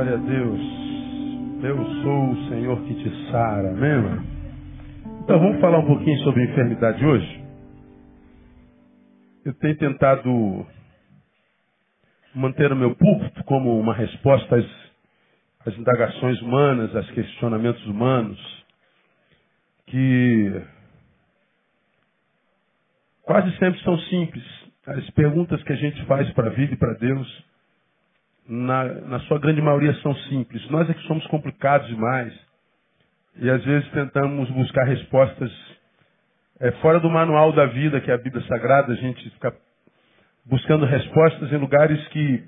Glória a Deus. Eu sou o Senhor que te sara, amém? Então vamos falar um pouquinho sobre enfermidade hoje. Eu tenho tentado manter o meu púlpito como uma resposta às, às indagações humanas, aos questionamentos humanos, que quase sempre são simples. As perguntas que a gente faz para a vida e para Deus na, na sua grande maioria, são simples. Nós é que somos complicados demais. E às vezes tentamos buscar respostas é, fora do manual da vida, que é a Bíblia Sagrada. A gente fica buscando respostas em lugares que,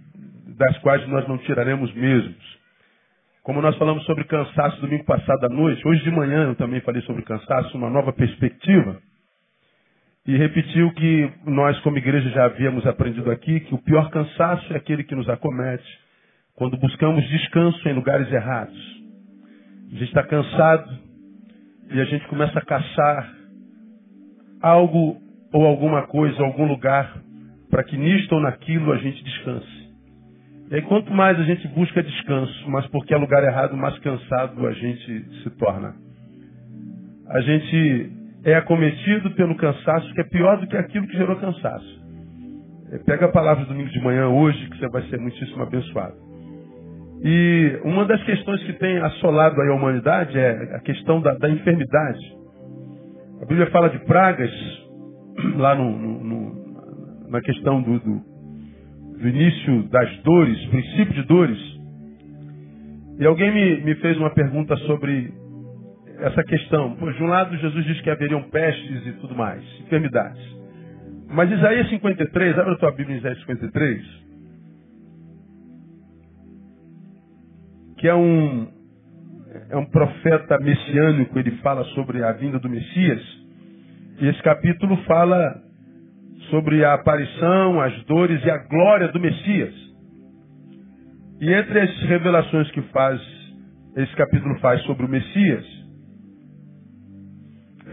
das quais nós não tiraremos mesmos. Como nós falamos sobre cansaço domingo passado à noite, hoje de manhã eu também falei sobre cansaço, uma nova perspectiva. E repetiu que nós, como igreja, já havíamos aprendido aqui que o pior cansaço é aquele que nos acomete quando buscamos descanso em lugares errados. A gente está cansado e a gente começa a caçar algo ou alguma coisa, algum lugar, para que nisto ou naquilo a gente descanse. E aí, quanto mais a gente busca descanso, mas porque é lugar errado, mais cansado a gente se torna. A gente é acometido pelo cansaço, que é pior do que aquilo que gerou cansaço. É, pega a palavra do domingo de manhã hoje, que você vai ser muitíssimo abençoado. E uma das questões que tem assolado a humanidade é a questão da, da enfermidade. A Bíblia fala de pragas, lá no, no, no, na questão do, do, do, início das dores, princípio de dores. E alguém me, me fez uma pergunta sobre essa questão. Pois, de um lado, Jesus diz que haveriam pestes e tudo mais, enfermidades. Mas Isaías 53, abre a tua Bíblia em Isaías 53, que é um, é um profeta messiânico, ele fala sobre a vinda do Messias. E esse capítulo fala sobre a aparição, as dores e a glória do Messias. E entre as revelações que faz, esse capítulo faz sobre o Messias,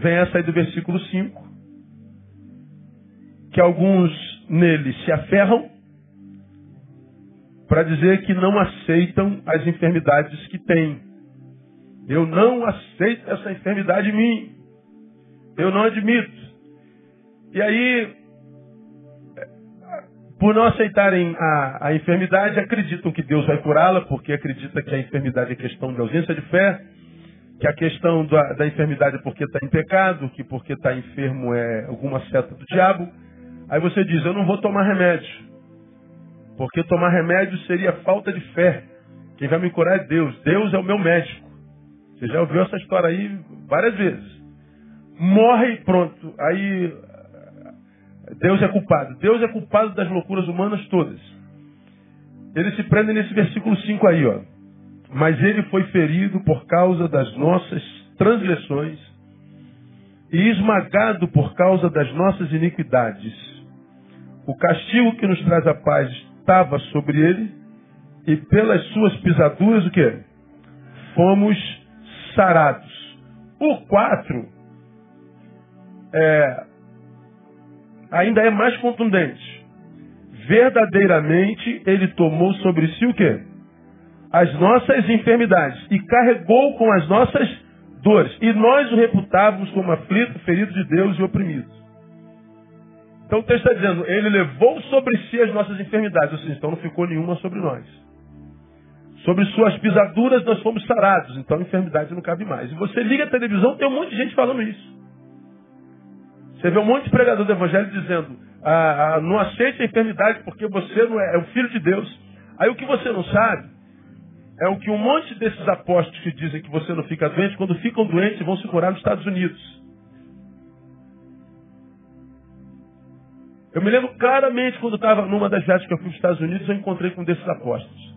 vem essa aí do versículo 5, que alguns neles se aferram para dizer que não aceitam as enfermidades que têm. Eu não aceito essa enfermidade em mim. Eu não admito. E aí, por não aceitarem a, a enfermidade, acreditam que Deus vai curá-la, porque acredita que a enfermidade é questão de ausência de fé que a questão da, da enfermidade é porque está em pecado, que porque está enfermo é alguma seta do diabo. Aí você diz, eu não vou tomar remédio. Porque tomar remédio seria falta de fé. Quem vai me curar é Deus. Deus é o meu médico. Você já ouviu essa história aí várias vezes. Morre e pronto. Aí Deus é culpado. Deus é culpado das loucuras humanas todas. Ele se prende nesse versículo 5 aí, ó. Mas ele foi ferido por causa das nossas transgressões e esmagado por causa das nossas iniquidades. O castigo que nos traz a paz estava sobre ele e pelas suas pisaduras o que? Fomos sarados. O 4 é, ainda é mais contundente. Verdadeiramente ele tomou sobre si o que? As nossas enfermidades e carregou com as nossas dores. E nós o reputávamos como aflito, ferido de Deus e oprimido. Então o texto está dizendo, ele levou sobre si as nossas enfermidades, ou seja, então não ficou nenhuma sobre nós. Sobre suas pisaduras nós fomos sarados, então a enfermidade não cabe mais. E você liga a televisão, tem um monte de gente falando isso. Você vê um monte de pregador do evangelho dizendo, ah, ah, não aceite a enfermidade porque você não é, é o filho de Deus. Aí o que você não sabe é o que um monte desses apóstolos que dizem que você não fica doente, quando ficam doentes, vão se curar nos Estados Unidos. Eu me lembro claramente quando estava numa das viagens que eu fui para os Estados Unidos, eu encontrei com um desses apóstolos.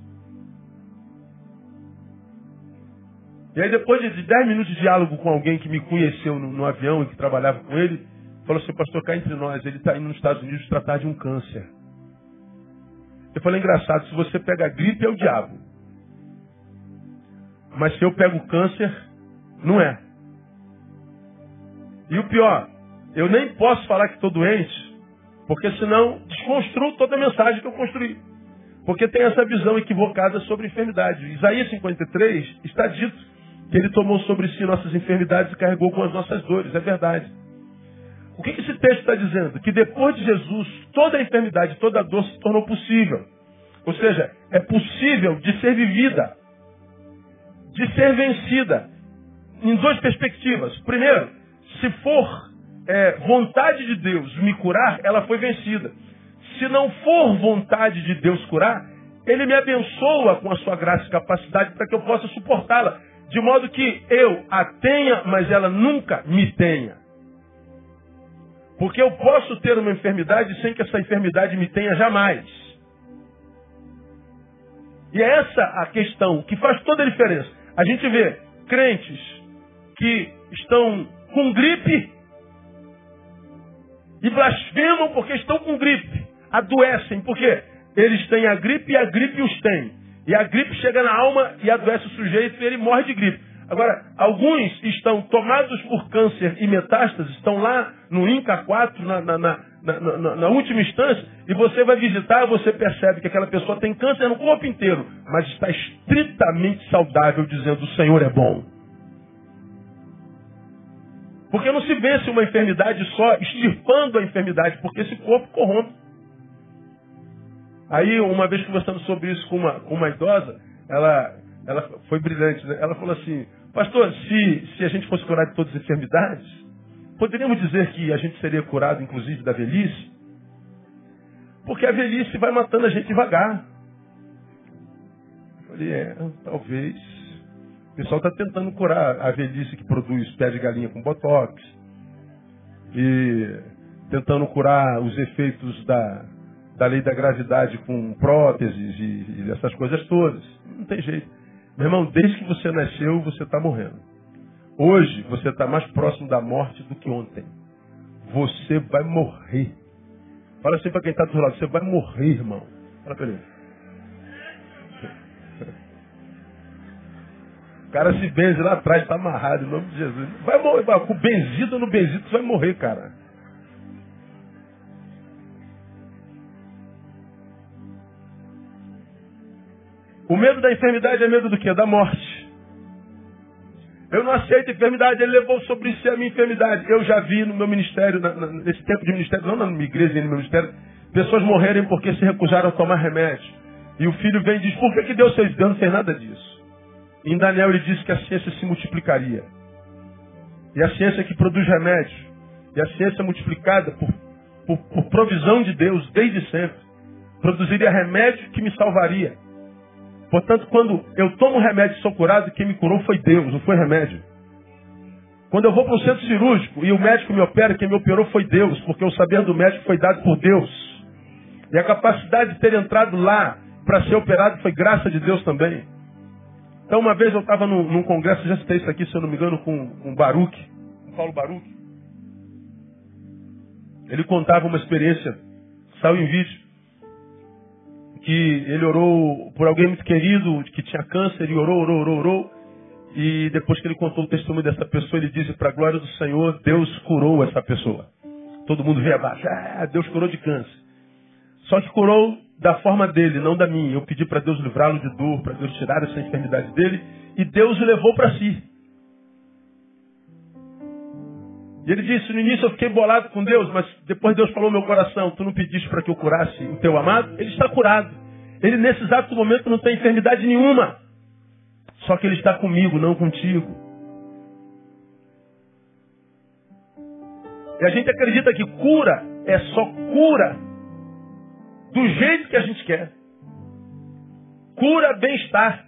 E aí depois de 10 minutos de diálogo com alguém que me conheceu no, no avião e que trabalhava com ele, falou assim, pastor, cá entre nós, ele está indo nos Estados Unidos tratar de um câncer. Eu falei, engraçado, se você pega a gripe é o diabo. Mas se eu pego câncer, não é. E o pior, eu nem posso falar que estou doente, porque senão desconstruo toda a mensagem que eu construí. Porque tem essa visão equivocada sobre enfermidade. Isaías 53 está dito que ele tomou sobre si nossas enfermidades e carregou com as nossas dores. É verdade. O que esse texto está dizendo? Que depois de Jesus, toda a enfermidade, toda a dor se tornou possível. Ou seja, é possível de ser vivida, de ser vencida, em duas perspectivas. Primeiro, se for é, vontade de Deus me curar, ela foi vencida. Se não for vontade de Deus curar, Ele me abençoa com a sua graça e capacidade para que eu possa suportá-la. De modo que eu a tenha, mas ela nunca me tenha. Porque eu posso ter uma enfermidade sem que essa enfermidade me tenha jamais. E é essa a questão que faz toda a diferença. A gente vê crentes que estão com gripe e blasfemam porque estão com gripe. Adoecem porque eles têm a gripe e a gripe os tem. E a gripe chega na alma e adoece o sujeito e ele morre de gripe. Agora, alguns estão tomados por câncer e metástases, estão lá no INCA 4, na, na, na, na, última instância, e você vai visitar, você percebe que aquela pessoa tem câncer no corpo inteiro, mas está estritamente saudável, dizendo: o Senhor é bom. Porque não se vence uma enfermidade só extirpando a enfermidade, porque esse corpo corrompe. Aí, uma vez conversando sobre isso com uma, com uma idosa, ela, ela foi brilhante. Né? Ela falou assim: Pastor, se, se a gente fosse curado de todas as enfermidades, poderíamos dizer que a gente seria curado, inclusive, da velhice? Porque a velhice vai matando a gente devagar. Eu falei: É, talvez. O pessoal está tentando curar a velhice que produz pé de galinha com botox. E tentando curar os efeitos da, da lei da gravidade com próteses e, e essas coisas todas. Não tem jeito. Meu irmão, desde que você nasceu, você está morrendo. Hoje, você está mais próximo da morte do que ontem. Você vai morrer. Fala assim para quem está do seu lado, você vai morrer, irmão. Fala para ele. cara se benze lá atrás, está amarrado, em nome de Jesus. Vai morrer, vai, com benzido no benzido, você vai morrer, cara. O medo da enfermidade é medo do quê? Da morte. Eu não aceito enfermidade, ele levou sobre si a minha enfermidade. Eu já vi no meu ministério, nesse tempo de ministério, não na minha igreja, nem no meu ministério, pessoas morrerem porque se recusaram a tomar remédio. E o filho vem e diz, por que, que Deus fez? Deus não nada disso. Em Daniel ele diz que a ciência se multiplicaria. E a ciência que produz remédio. E a ciência multiplicada por, por, por provisão de Deus desde sempre. Produziria remédio que me salvaria. Portanto, quando eu tomo remédio e sou curado, quem me curou foi Deus, não foi remédio. Quando eu vou para o centro cirúrgico e o médico me opera, quem me operou foi Deus, porque o saber do médico foi dado por Deus. E a capacidade de ter entrado lá para ser operado foi graça de Deus também. Então, uma vez eu estava num, num, congresso, já citei isso aqui, se eu não me engano, com, com Baruch, com Paulo Baruch. Ele contava uma experiência, saiu em vídeo, que ele orou por alguém muito querido, que tinha câncer, e orou, orou, orou, orou. E depois que ele contou o testemunho dessa pessoa, ele disse, para a glória do Senhor, Deus curou essa pessoa. Todo mundo veio abaixo, ah, Deus curou de câncer. Só que curou da forma dele, não da minha. Eu pedi para Deus livrá-lo de dor, para Deus tirar essa enfermidade dele, e Deus o levou para si. E ele disse: No início eu fiquei bolado com Deus, mas depois Deus falou no meu coração: Tu não pediste para que eu curasse o teu amado? Ele está curado. Ele, nesse exato momento, não tem enfermidade nenhuma. Só que ele está comigo, não contigo. E a gente acredita que cura é só cura do jeito que a gente quer. Cura bem-estar.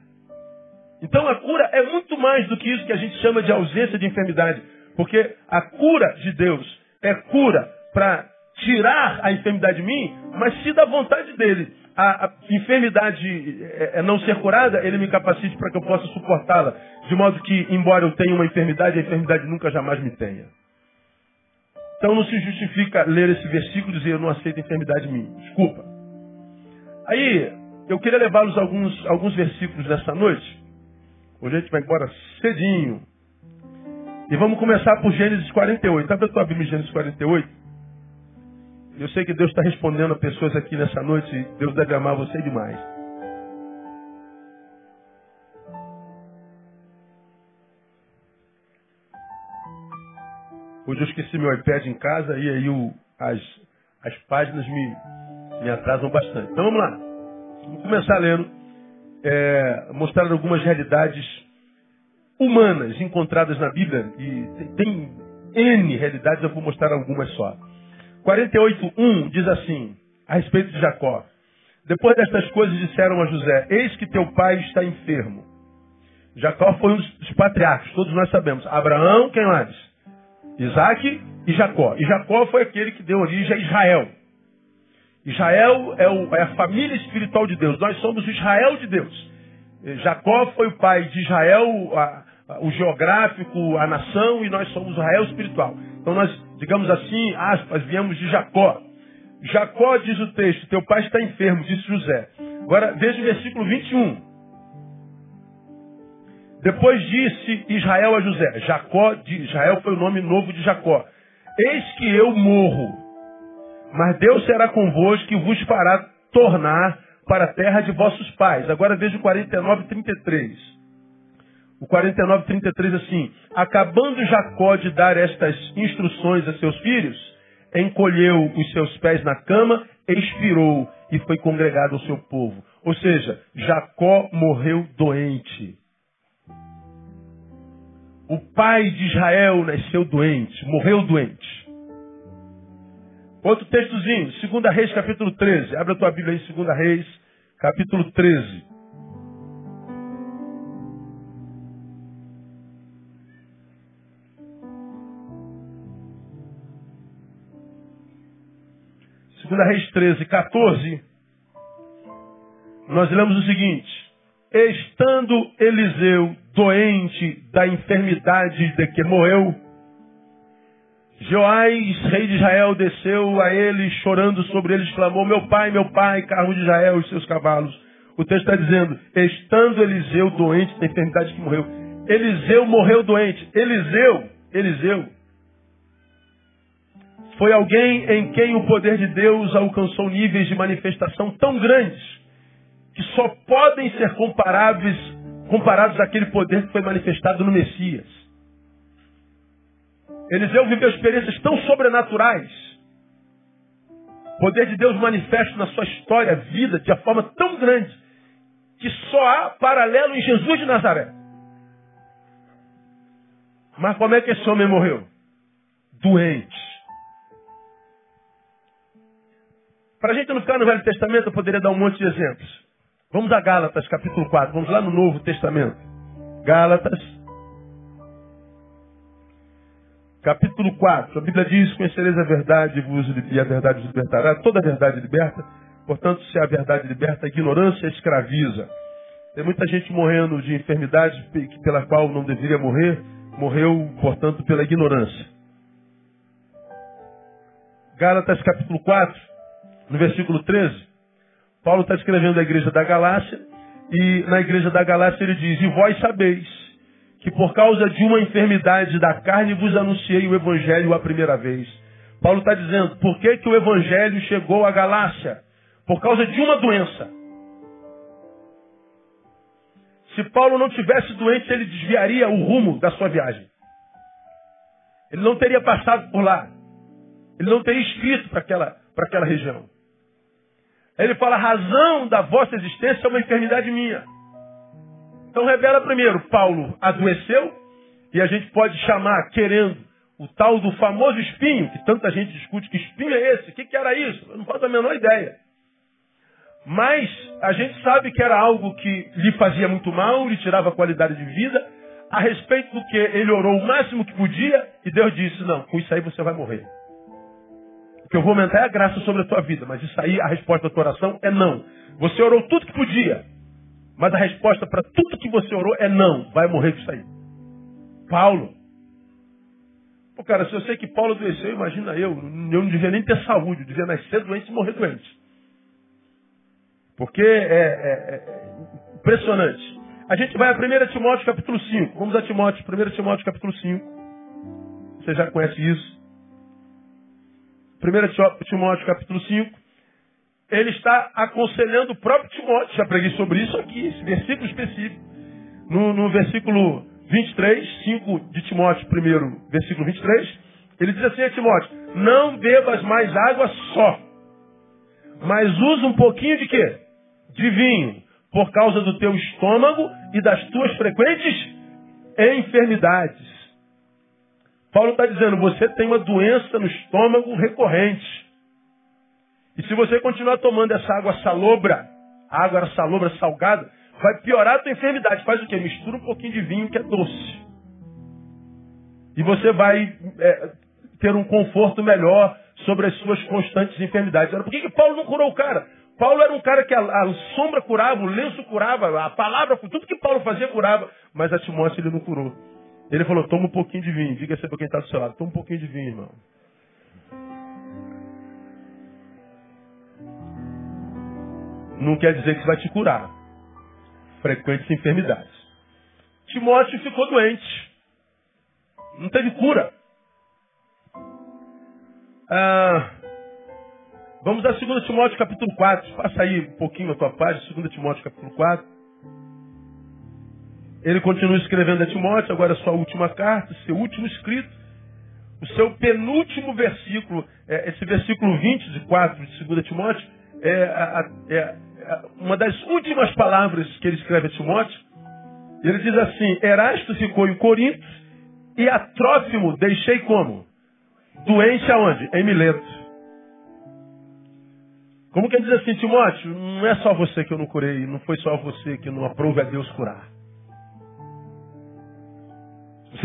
Então a cura é muito mais do que isso que a gente chama de ausência de enfermidade. Porque a cura de Deus é cura para tirar a enfermidade de mim, mas se da vontade dele a, a enfermidade é, é, não ser curada, ele me capacite para que eu possa suportá-la. De modo que, embora eu tenha uma enfermidade, a enfermidade nunca jamais me tenha. Então não se justifica ler esse versículo e dizer eu não aceito enfermidade minha. Desculpa. Aí, eu queria levá-los alguns, alguns versículos nessa noite. Hoje a gente vai embora cedinho. E vamos começar por Gênesis 48. Abre a tua Bíblia Gênesis 48. Eu sei que Deus está respondendo a pessoas aqui nessa noite. Deus deve amar você demais. Hoje eu esqueci meu iPad em casa e aí o, as, as páginas me, me atrasam bastante. Então vamos lá. Vamos começar lendo. É, mostrar algumas realidades humanas encontradas na Bíblia. E tem, N realidades, eu vou mostrar algumas só. 48.1 diz assim, a respeito de Jacó. Depois destas coisas disseram a José, eis que teu pai está enfermo. Jacó foi um dos patriarcas, todos nós sabemos. Abraão, quem mais? Isaac e Jacó. E Jacó foi aquele que deu origem a Israel. Israel é, o, é a família espiritual de Deus. Nós somos o Israel de Deus. Jacó foi o pai de Israel, a, o geográfico, a nação, e nós somos o Israel espiritual. Então nós, digamos assim, aspas, viemos de Jacó. Jacó, diz o texto, teu pai está enfermo, disse José. Agora veja o versículo 21. Depois disse Israel a José, Jacó de Israel foi o nome novo de Jacó. Eis que eu morro, mas Deus será convosco e vos fará tornar para a terra de vossos pais. Agora veja o 49, 33. O 49, 33 assim: Acabando Jacó de dar estas instruções a seus filhos, encolheu os seus pés na cama, expirou e foi congregado ao seu povo. Ou seja, Jacó morreu doente. O pai de Israel nasceu doente, morreu doente. Outro textozinho, 2 Reis, capítulo 13. Abra a tua Bíblia aí, 2 Reis, capítulo 13. Segunda Reis 13, 14, nós lemos o seguinte. Estando Eliseu doente da enfermidade de que morreu, Joás, rei de Israel, desceu a ele, chorando sobre ele, exclamou: Meu pai, meu pai, carro de Israel e seus cavalos. O texto está dizendo: Estando Eliseu doente da enfermidade que morreu. Eliseu morreu doente. Eliseu, Eliseu, foi alguém em quem o poder de Deus alcançou níveis de manifestação tão grandes que só podem ser comparáveis, comparados àquele poder que foi manifestado no Messias. Eliseu viveu experiências tão sobrenaturais. O poder de Deus manifesta na sua história, vida, de uma forma tão grande, que só há paralelo em Jesus de Nazaré. Mas como é que esse homem morreu? Doente. Para a gente não ficar no Velho Testamento, eu poderia dar um monte de exemplos. Vamos a Gálatas, capítulo 4. Vamos lá no Novo Testamento. Gálatas, capítulo 4. A Bíblia diz: Conhecereis a verdade e a verdade vos libertará. Toda a verdade liberta. Portanto, se a verdade liberta, a ignorância escraviza. Tem muita gente morrendo de enfermidade pela qual não deveria morrer, morreu, portanto, pela ignorância. Gálatas capítulo 4, no versículo 13. Paulo está escrevendo a igreja da Galácia, e na igreja da Galácia ele diz: E vós sabeis que por causa de uma enfermidade da carne vos anunciei o evangelho a primeira vez. Paulo está dizendo: por que, que o evangelho chegou à Galácia? Por causa de uma doença. Se Paulo não tivesse doente, ele desviaria o rumo da sua viagem. Ele não teria passado por lá. Ele não teria escrito para aquela, aquela região. Ele fala, a razão da vossa existência é uma enfermidade minha. Então revela primeiro, Paulo adoeceu, e a gente pode chamar, querendo, o tal do famoso espinho, que tanta gente discute, que espinho é esse? O que, que era isso? Eu não faço a menor ideia. Mas a gente sabe que era algo que lhe fazia muito mal, lhe tirava qualidade de vida, a respeito do que ele orou o máximo que podia, e Deus disse, não, com isso aí você vai morrer. Eu vou aumentar a graça sobre a tua vida. Mas isso aí, a resposta da tua oração é não. Você orou tudo que podia. Mas a resposta para tudo que você orou é não. Vai morrer com isso aí. Paulo. Pô, cara, se eu sei que Paulo adoeceu, imagina eu. Eu não devia nem ter saúde. Eu devia nascer doente e morrer doente. Porque é, é, é impressionante. A gente vai a 1 Timóteo capítulo 5. Vamos a Timóteo, 1 Timóteo capítulo 5. Você já conhece isso. 1 Timóteo capítulo 5, ele está aconselhando o próprio Timóteo. Já preguei sobre isso aqui, esse versículo específico. No, no versículo 23, 5 de Timóteo, primeiro, versículo 23, ele diz assim a Timóteo, não bebas mais água só, mas usa um pouquinho de quê? De vinho, por causa do teu estômago e das tuas frequentes enfermidades. Paulo está dizendo, você tem uma doença no estômago recorrente. E se você continuar tomando essa água salobra, água salobra salgada, vai piorar a tua enfermidade. Faz o quê? Mistura um pouquinho de vinho que é doce. E você vai é, ter um conforto melhor sobre as suas constantes enfermidades. Por que, que Paulo não curou o cara? Paulo era um cara que a, a, sombra curava, o lenço curava, a palavra, tudo que Paulo fazia curava, mas a Timóteo ele não curou. Ele falou, toma um pouquinho de vinho, diga se para quem está do seu lado, toma um pouquinho de vinho, irmão. Não quer dizer que vai te curar. Frequentes enfermidades. Timóteo ficou doente. Não teve cura. Ah, vamos a 2 Timóteo capítulo 4. Passa aí um pouquinho a tua página, 2 Timóteo capítulo 4. Ele continua escrevendo a Timóteo, agora a sua última carta, seu último escrito, o seu penúltimo versículo, é, esse versículo 20 de 4 de 2 Timóteo, é, é, é, uma das últimas palavras que ele escreve a Timóteo. Ele diz assim: Erasto ficou em Corinto e a Trófimo deixei como? Doente aonde? Em Mileto. Como que ele diz assim, Timóteo? Não é só você que eu não curei, não foi só você que não aprove a Deus curar.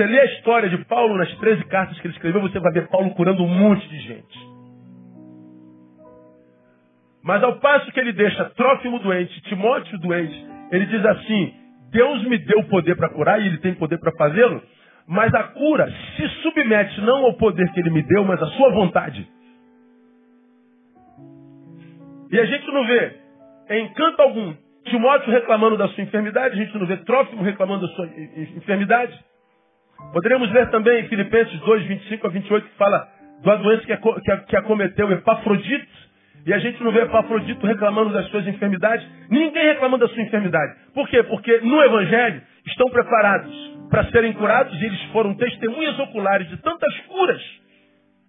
Você lê a história de Paulo nas 13 cartas que ele escreveu, você vai ver Paulo curando um monte de gente. Mas ao passo que ele deixa Trófimo doente, Timóteo doente, ele diz assim: Deus me deu poder para curar e ele tem poder para fazê-lo, mas a cura se submete não ao poder que ele me deu, mas à sua vontade. E a gente não vê em canto algum Timóteo reclamando da sua enfermidade, a gente não vê Trófimo reclamando da sua enfermidade. Poderíamos ver também Filipenses 2, 25 a 28, que fala da doença que acometeu Epafrodito, e a gente não vê Epafrodito reclamando das suas enfermidades, ninguém reclamando da sua enfermidade. Por quê? Porque no Evangelho estão preparados para serem curados e eles foram testemunhas oculares de tantas curas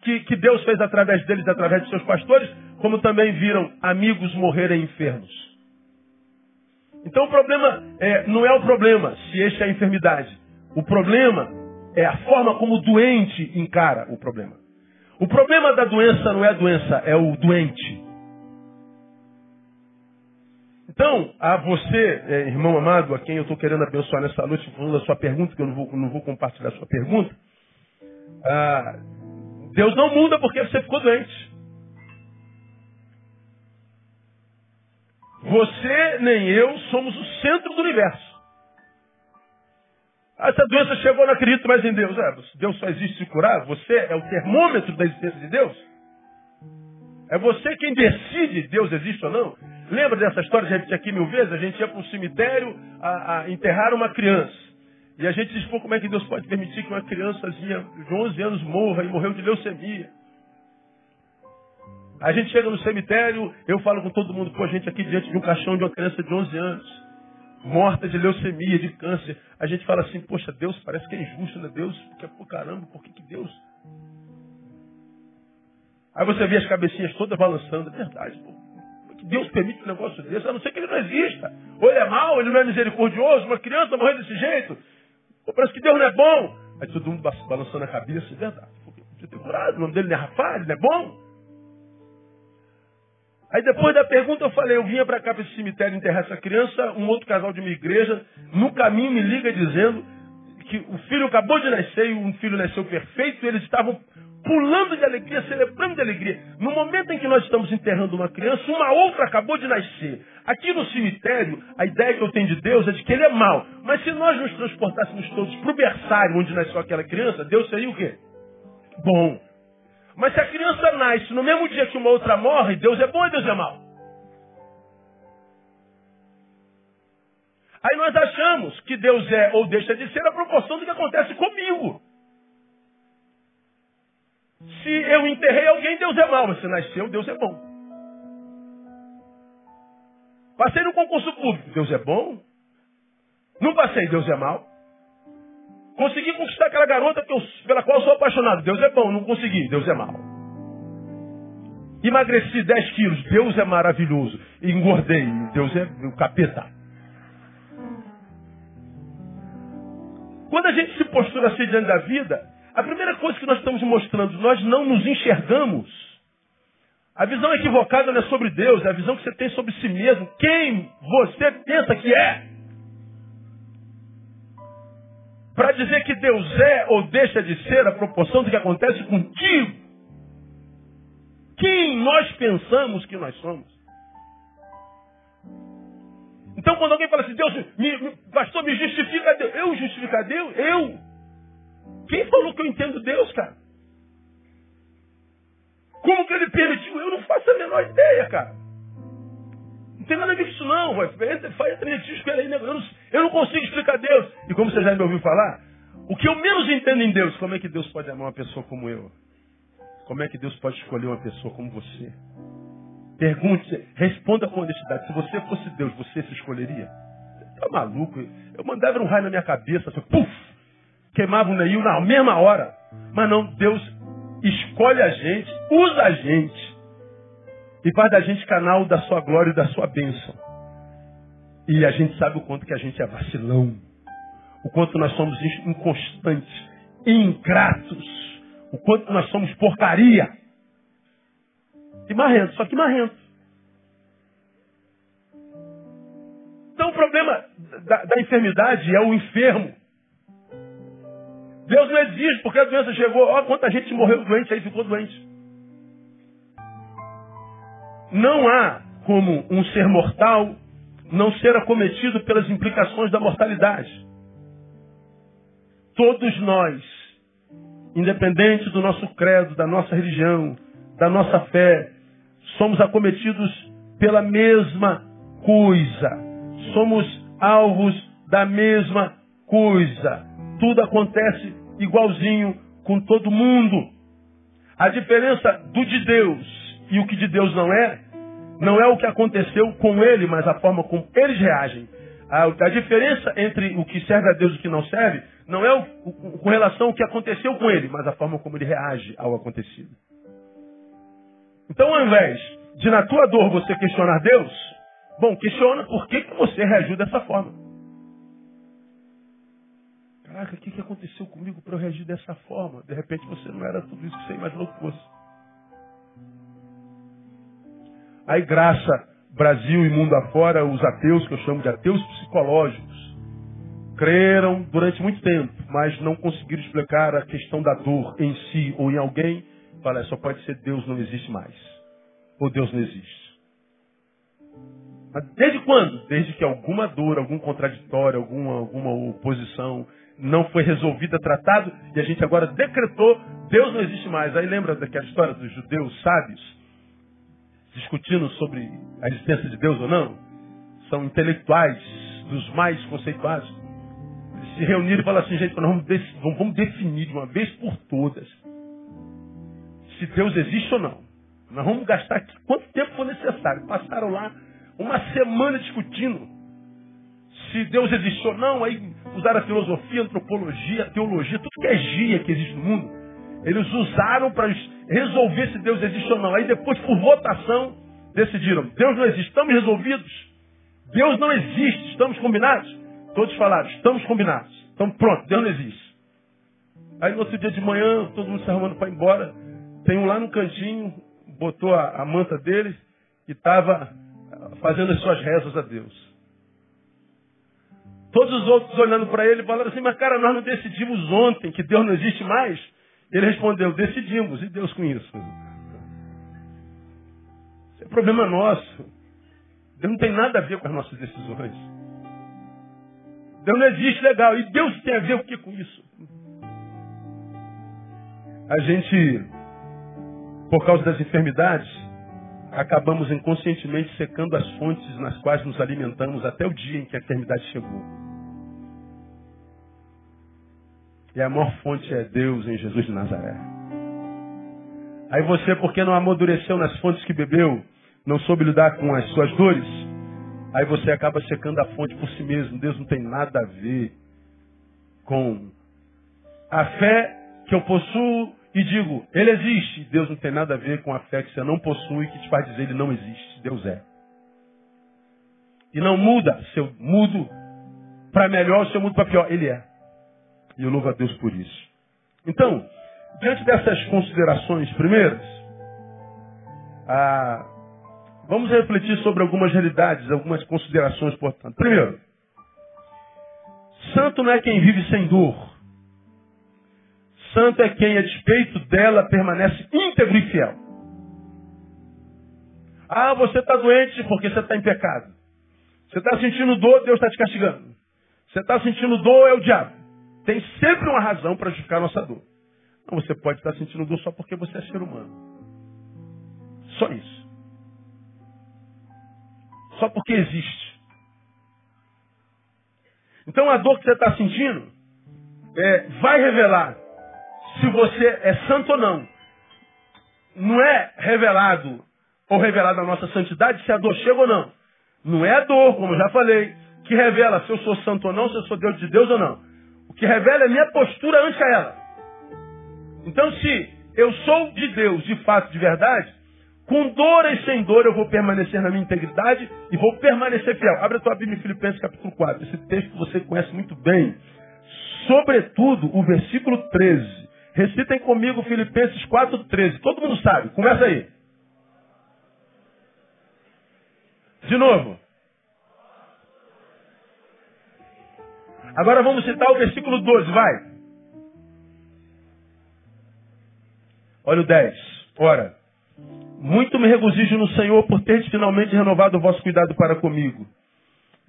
que, que Deus fez através deles, através de seus pastores, como também viram amigos morrerem enfermos. Então o problema é, não é o problema se este é a enfermidade. O problema é a forma como o doente encara o problema. O problema da doença não é a doença, é o doente. Então, a você, é, irmão amado, a quem eu estou querendo abençoar nessa noite, falando da sua pergunta, que eu não vou, não vou compartilhar a sua pergunta, ah, Deus não muda porque você ficou doente. Você nem eu somos o centro do universo. Essa doença chegou, não acredito mais em Deus. É, Deus só existe se curar. Você é o termômetro da existência de Deus. É você quem decide Deus existe ou não. Lembra dessa história, já repeti aqui mil vezes? A gente ia para um cemitério a, a, enterrar uma criança. E a gente diz, pô, como é que Deus pode permitir que uma criançazinha de 11 anos morra e morreu de leucemia? A gente chega no cemitério, eu falo com todo mundo, pô, a gente aqui diante de um caixão de uma criança de 11 anos, morta de leucemia, de câncer. A gente fala assim, poxa, Deus parece que é injusto, né? Deus, porque, pô, caramba, por que, que Deus? Aí você vê as cabecinhas todas balançando, é verdade, pô que Deus permite um negócio desse, a não ser que ele não exista. Ou ele é mau, ele não é misericordioso, uma criança morrer desse jeito. Ou parece que Deus não é bom. Aí todo mundo balançando a cabeça, é verdade. Podia ter curado, o nome dele não é Rafael, ele não é bom. Aí depois da pergunta eu falei, eu vinha para cá para esse cemitério enterrar essa criança, um outro casal de uma igreja, no caminho me liga dizendo que o filho acabou de nascer e um filho nasceu perfeito, e eles estavam pulando de alegria, celebrando de alegria. No momento em que nós estamos enterrando uma criança, uma outra acabou de nascer. Aqui no cemitério, a ideia que eu tenho de Deus é de que ele é mau. Mas se nós nos transportássemos todos para o berçário onde nasceu aquela criança, Deus seria o quê? Bom. Mas se a criança nasce no mesmo dia que uma outra morre, Deus é bom e Deus é mau. Aí nós achamos que Deus é ou deixa de ser a proporção do que acontece comigo. Se eu enterrei alguém, Deus é mau. Mas se nasceu, Deus é bom. Passei no concurso público, Deus é bom. Não passei, Deus é mau. Consegui conquistar aquela garota eu, pela qual sou apaixonado. Deus é bom, não consegui, Deus é mau. Emagreci 10 quilos, Deus é maravilhoso. Engordei, Deus é o capeta. Quando a gente se postura assim diante da vida, a primeira coisa que nós estamos mostrando, nós não nos enxergamos. A visão equivocada não é sobre Deus, é a visão que você tem sobre si mesmo. Quem você pensa que é? Para dizer que Deus é ou deixa de ser a proporção do que acontece contigo. Quem nós pensamos que nós somos? Então quando alguém fala assim, Deus, me, me, pastor, me justifica Deus. Eu justificar Deus? Eu? Quem falou que eu entendo Deus, cara? Como que ele permitiu? Eu não faço a menor ideia, cara. Tem nada a ver com isso não, vai. Faz atletismo com ele aí, né? eu não, eu não consigo explicar Deus. E como você já me ouviu falar, o que eu menos entendo em Deus, como é que Deus pode amar uma pessoa como eu? Como é que Deus pode escolher uma pessoa como você? Pergunte, responda com honestidade. Se você fosse Deus, você se escolheria? Tá maluco? Eu mandava um raio na minha cabeça, assim, puf! Queimava um neil na mesma hora. Mas não, Deus escolhe a gente, usa a gente e faz da gente canal da sua glória e da sua bênção. E a gente sabe o quanto que a gente é vacilão, o quanto nós somos inconstantes, ingratos o quanto nós somos porcaria. E marrento, só que marrento. Então o problema da, da enfermidade é o enfermo. Deus não existe porque a doença chegou. Olha quanta gente morreu doente aí ficou doente. Não há como um ser mortal não ser acometido pelas implicações da mortalidade. Todos nós independente do nosso credo, da nossa religião, da nossa fé, somos acometidos pela mesma coisa. Somos alvos da mesma coisa. Tudo acontece igualzinho com todo mundo. A diferença do de Deus e o que de Deus não é, não é o que aconteceu com ele, mas a forma como eles reagem. A, a diferença entre o que serve a Deus e o que não serve não é o, o, com relação ao que aconteceu com ele, mas a forma como ele reage ao acontecido. Então, ao invés de na tua dor você questionar Deus, bom, questiona por que, que você reagiu dessa forma. Caraca, o que, que aconteceu comigo para eu reagir dessa forma? De repente você não era tudo isso que você imaginou que fosse. Aí graça, Brasil e mundo afora, os ateus, que eu chamo de ateus psicológicos, creram durante muito tempo, mas não conseguiram explicar a questão da dor em si ou em alguém. Fala, só pode ser Deus não existe mais. Ou Deus não existe. Mas desde quando? Desde que alguma dor, algum contraditório, alguma, alguma oposição não foi resolvida, tratado, e a gente agora decretou, Deus não existe mais. Aí lembra daquela história dos judeus sábios, discutindo sobre a existência de Deus ou não? São intelectuais dos mais conceituados se reuniram e falaram assim, gente, nós vamos, vamos definir de uma vez por todas se Deus existe ou não. Nós vamos gastar aqui quanto tempo for necessário. Passaram lá uma semana discutindo se Deus existe ou não, aí usaram a filosofia, a antropologia, a teologia, tudo que é gia que existe no mundo. Eles usaram para resolver se Deus existe ou não. Aí depois, por votação, decidiram, Deus não existe, estamos resolvidos. Deus não existe, estamos combinados. Todos falaram, estamos combinados. Então pronto, Deus não existe. Aí no outro dia de manhã, todo mundo se arrumando para ir embora. Tem um lá no cantinho, botou a, a manta dele e estava ah, fazendo as suas rezas a Deus. Todos os outros olhando para ele falaram assim, mas cara, nós não decidimos ontem que Deus não existe mais? Ele respondeu, decidimos, e Deus com isso. Isso é problema nosso. Deus não tem nada a ver com as nossas decisões. Deus não existe legal. E Deus tem a ver o que com isso? A gente, por causa das enfermidades, acabamos inconscientemente secando as fontes nas quais nos alimentamos até o dia em que a enfermidade chegou. E a maior fonte é Deus em Jesus de Nazaré. Aí você, porque não amadureceu nas fontes que bebeu, não soube lidar com as suas dores, aí você acaba secando a fonte por si mesmo. Deus não tem nada a ver com a fé que eu possuo e digo, ele existe. Deus não tem nada a ver com a fé que você não possui que te faz dizer ele não existe. Deus é. E não muda se eu mudo para melhor se eu mudo para pior. Ele é. E eu louvo a Deus por isso. Então, diante dessas considerações primeiras, ah, vamos refletir sobre algumas realidades, algumas considerações importantes. Primeiro, santo não é quem vive sem dor. Santo é quem, a despeito dela, permanece íntegro e fiel. Ah, você está doente porque você está em pecado. Você está sentindo dor, Deus está te castigando. Você está sentindo dor, é o diabo. Tem sempre uma razão para justificar a nossa dor. Não, você pode estar sentindo dor só porque você é ser humano. Só isso. Só porque existe. Então a dor que você está sentindo é, vai revelar se você é santo ou não. Não é revelado ou revelada a nossa santidade se a dor chega ou não. Não é a dor, como eu já falei, que revela se eu sou santo ou não, se eu sou Deus de Deus ou não. O que revela é a minha postura ante ela. Então, se eu sou de Deus, de fato, de verdade, com dor e sem dor eu vou permanecer na minha integridade e vou permanecer fiel. Abre a tua Bíblia em Filipenses capítulo 4. Esse texto você conhece muito bem. Sobretudo o versículo 13. Recitem comigo Filipenses 4,13. Todo mundo sabe. Começa aí. De novo. Agora vamos citar o versículo 12, vai. Olha o 10. Ora, muito me regozijo no Senhor por teres finalmente renovado o vosso cuidado para comigo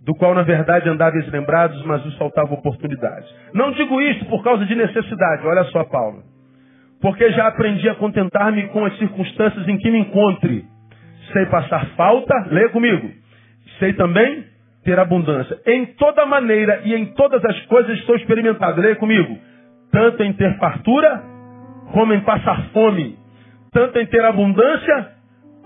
do qual na verdade andáveis lembrados, mas vos faltava oportunidade. Não digo isto por causa de necessidade, olha só, Paulo. Porque já aprendi a contentar-me com as circunstâncias em que me encontre. Sei passar falta, leia comigo. Sei também ter abundância. Em toda maneira e em todas as coisas estou experimentado, leia comigo. Tanto em ter fartura, como em passar fome. Tanto em ter abundância,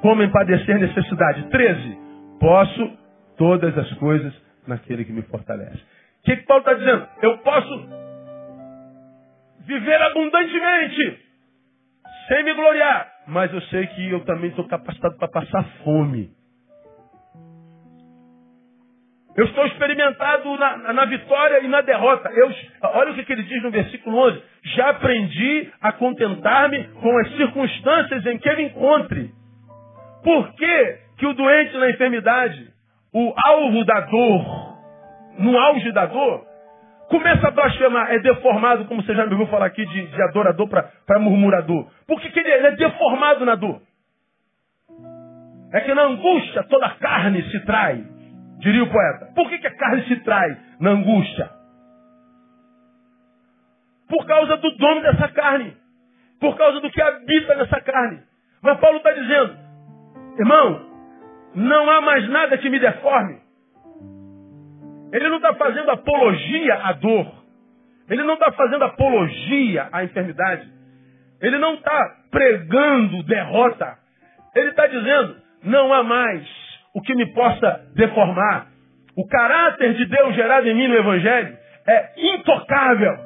como em padecer necessidade. 13. Posso todas as coisas naquele que me fortalece. O que, que Paulo está dizendo? Eu posso viver abundantemente, sem me gloriar, mas eu sei que eu também estou capacitado para passar fome. Eu estou experimentado na, na, vitória e na derrota. Eu, olha o que, ele diz no versículo 11. Já aprendi a contentar-me com as circunstâncias em que ele encontre. Por que, que o doente na enfermidade o alvo da dor, no auge da dor, começa a blasfemar, é deformado, como você já me ouviu falar aqui, de, de adorador para murmurador. Por que, que ele, ele é deformado na dor? É que na angústia toda a carne se trai, diria o poeta. Por que, que a carne se trai na angústia? Por causa do dono dessa carne. Por causa do que habita nessa carne. Mas Paulo está dizendo, irmão, não há mais nada que me deforme. Ele não está fazendo apologia à dor. Ele não está fazendo apologia à enfermidade. Ele não está pregando derrota. Ele está dizendo: não há mais o que me possa deformar. O caráter de Deus gerado em mim no Evangelho é intocável.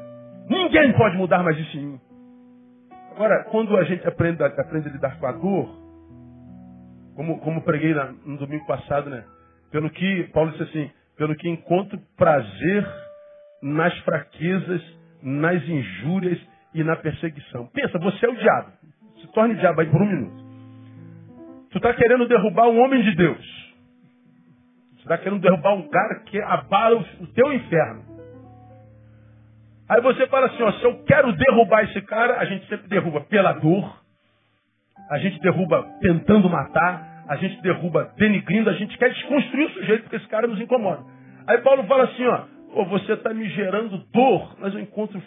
Ninguém pode mudar mais isso em mim. Agora, quando a gente aprende, aprende a lidar com a dor, como, como preguei na, no domingo passado, né? Pelo que, Paulo disse assim, pelo que encontro prazer nas fraquezas, nas injúrias e na perseguição. Pensa, você é o diabo. Se torne diabo aí por um minuto. Tu está querendo derrubar um homem de Deus. Você está querendo derrubar um cara que abala o, teu inferno. Aí você fala assim, ó, se eu quero derrubar esse cara, a gente sempre derruba pela dor, a gente derruba tentando matar, a gente derruba denigrindo, a gente quer desconstruir o sujeito porque esse cara nos incomoda. Aí Paulo fala assim, ó, você está me gerando dor, mas eu encontro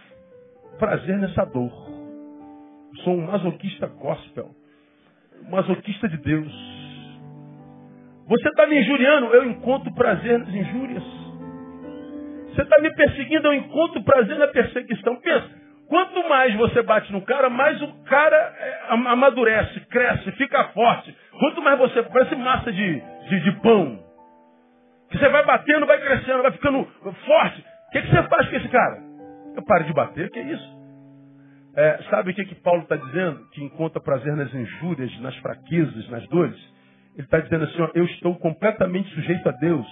prazer nessa dor. Sou um masoquista gospel, masoquista de Deus. Você está me injuriando, eu encontro prazer nas injúrias. Você está me perseguindo, eu encontro prazer na perseguição. Pensa, Quanto mais você bate no cara, mais o cara é, amadurece, cresce, fica forte. Quanto mais você. Parece massa de, de, de pão. Que você vai batendo, vai crescendo, vai ficando forte. O que, que você faz com esse cara? Eu paro de bater, que é isso? É, sabe o que, que Paulo está dizendo? Que encontra prazer nas injúrias, nas fraquezas, nas dores. Ele está dizendo assim: ó, eu estou completamente sujeito a Deus.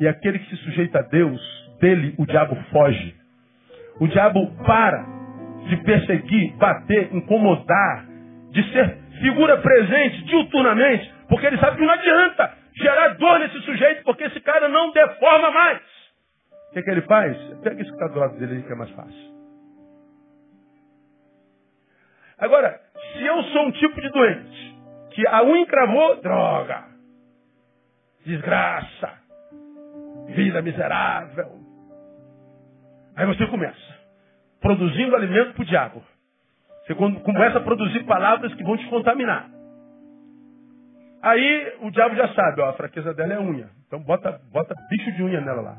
E aquele que se sujeita a Deus, dele o diabo foge. O diabo para de perseguir, bater, incomodar, de ser figura presente diuturnamente, porque ele sabe que não adianta gerar dor nesse sujeito, porque esse cara não deforma mais. O que, que ele faz? Pega esse que está do lado dele que é mais fácil. Agora, se eu sou um tipo de doente, que a unha encravou, droga, desgraça, vida miserável. Aí você começa, produzindo alimento para o diabo. Você começa a produzir palavras que vão te contaminar. Aí o diabo já sabe, ó, a fraqueza dela é unha. Então bota, bota bicho de unha nela lá.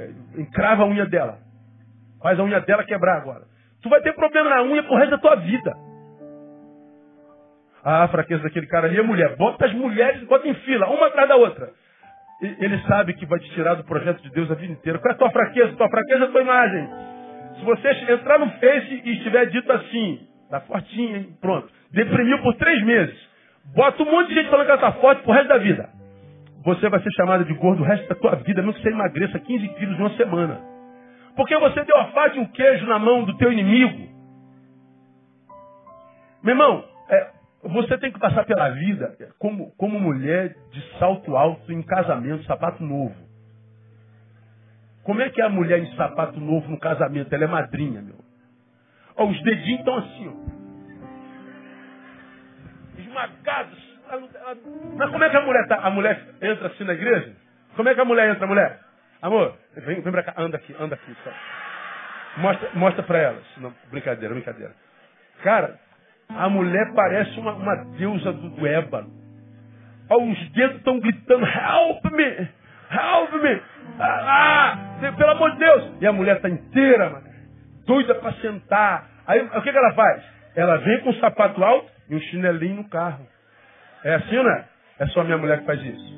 É, encrava a unha dela. Faz a unha dela quebrar agora. Tu vai ter problema na unha pro resto da tua vida. Ah, a fraqueza daquele cara ali é mulher. Bota as mulheres, bota em fila, uma atrás da outra. Ele sabe que vai te tirar do projeto de Deus a vida inteira. Qual é a tua fraqueza? Tua fraqueza é a tua imagem. Se você entrar no Face e estiver dito assim, tá fortinha, hein? pronto. Deprimiu por três meses. Bota um monte de gente falando que ela tá forte pro resto da vida. Você vai ser chamado de gordo o resto da tua vida, mesmo que você emagreça 15 quilos em uma semana. Porque você deu a faca e um queijo na mão do teu inimigo. Meu irmão, é, você tem que passar pela vida como, como mulher de salto alto em casamento, sapato novo. Como é que é a mulher em sapato novo no casamento? Ela é madrinha, meu. Ó, os dedinhos estão assim, ó. Esmagados. Mas como é que a mulher tá? A mulher entra assim na igreja? Como é que a mulher entra, mulher? Amor, vem, vem pra cá, anda aqui, anda aqui. Mostra, mostra pra elas. Não, brincadeira, brincadeira. Cara, a mulher parece uma, uma deusa do, ébano. Os dedos estão gritando, help me, help me. Ah, ah, pelo amor de Deus. E a mulher está inteira, mano, doida para sentar. Aí o que, que ela faz? Ela vem com o sapato alto e um chinelinho no carro. É assim, né? É só minha mulher que faz isso.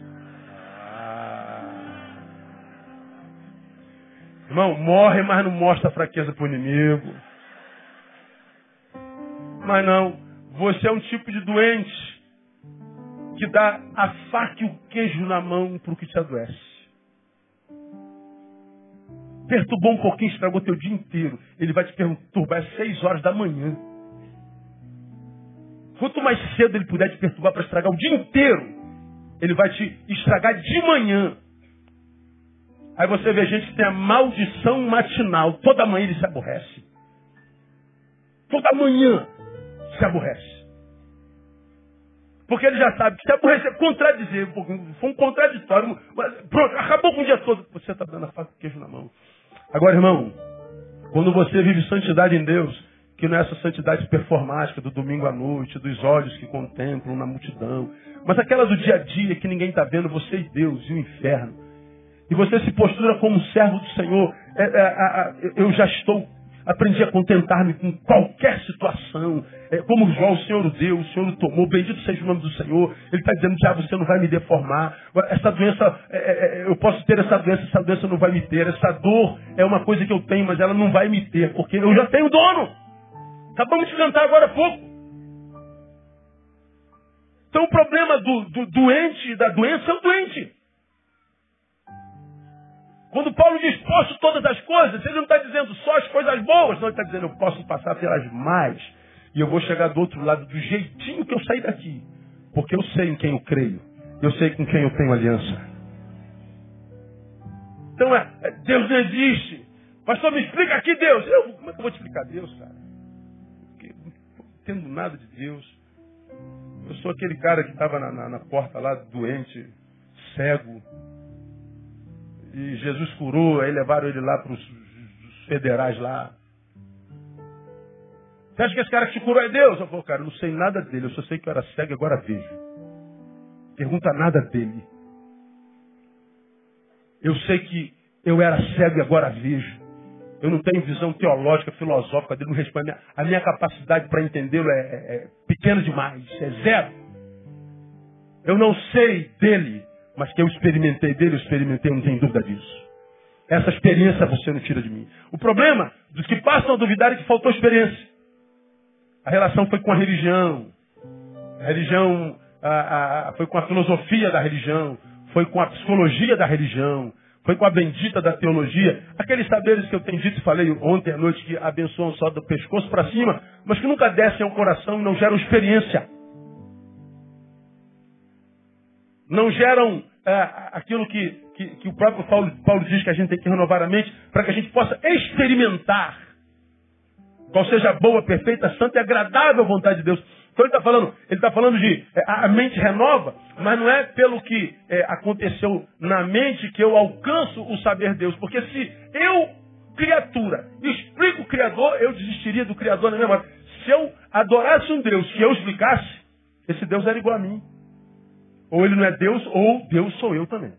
Irmão, morre, mas não mostra fraqueza para o inimigo. Mas não, você é um tipo de doente que dá a faca e o queijo na mão para o que te adoece. Perturbou um pouquinho, estragou teu dia inteiro. Ele vai te perturbar às seis horas da manhã. Quanto mais cedo ele puder te perturbar para estragar o dia inteiro, ele vai te estragar de manhã. Aí você vê gente que tem a maldição matinal. Toda manhã ele se aborrece. Toda manhã se aborrece. Porque ele já sabe que se aborrecer, contradizer, foi um contraditório. Pronto, acabou com o dia todo. Você está dando a faca de queijo na mão. Agora, irmão, quando você vive santidade em Deus, que não é essa santidade performática do domingo à noite, dos olhos que contemplam na multidão, mas aquela do dia a dia que ninguém está vendo, você e Deus e o inferno e você se postura como servo do Senhor, é, é, é, eu já estou, aprendi a contentar-me com qualquer situação. É, como João, o Senhor o deu, o Senhor o tomou, bendito seja o nome do Senhor. Ele está dizendo, diabo, você não vai me deformar. Essa doença, é, é, eu posso ter essa doença, essa doença não vai me ter. Essa dor é uma coisa que eu tenho, mas ela não vai me ter, porque eu já tenho dono. Acabamos de cantar agora há pouco. Então o problema do, do doente, da doença, é o doente. Quando Paulo diz posso todas as coisas, ele não está dizendo só as coisas boas, não, ele está dizendo eu posso passar pelas mais. E eu vou chegar do outro lado do jeitinho que eu saí daqui. Porque eu sei em quem eu creio. Eu sei com quem eu tenho aliança. Então é, é Deus não existe. Pastor, me explica aqui Deus. Eu, como é que eu vou te explicar Deus, cara? Eu não entendo nada de Deus. Eu sou aquele cara que estava na, na, na porta lá, doente, cego, e Jesus curou, aí levaram ele lá para os federais lá. Você acha que esse cara que te curou é Deus? Eu falei, cara, não sei nada dele, eu só sei que eu era cego e agora vejo. Pergunta nada dele. Eu sei que eu era cego e agora vejo. Eu não tenho visão teológica, filosófica dele, não responde. A minha capacidade para entendê-lo é, é, é pequena demais, é zero. Eu não sei dele, mas que eu experimentei dele, eu experimentei, não tenho dúvida disso. Essa experiência você não tira de mim. O problema dos que passam a duvidar é que faltou experiência. A relação foi com a religião. A religião a, a, foi com a filosofia da religião. Foi com a psicologia da religião. Foi com a bendita da teologia. Aqueles saberes que eu tenho dito e falei ontem à noite que abençoam só do pescoço para cima, mas que nunca descem ao coração e não geram experiência. Não geram é, aquilo que, que, que, o próprio Paulo, Paulo diz que a gente tem que renovar a mente para que a gente possa experimentar qual seja a boa, perfeita, santa e agradável vontade de Deus. Então ele está falando, ele está falando de é, a mente renova, mas não é pelo que é, aconteceu na mente que eu alcanço o saber Deus. Porque se eu, criatura, explico o Criador, eu desistiria do Criador na mesma hora. Se eu adorasse um Deus que eu explicasse, esse Deus era igual a mim. Ou ele não é Deus, ou Deus sou eu também.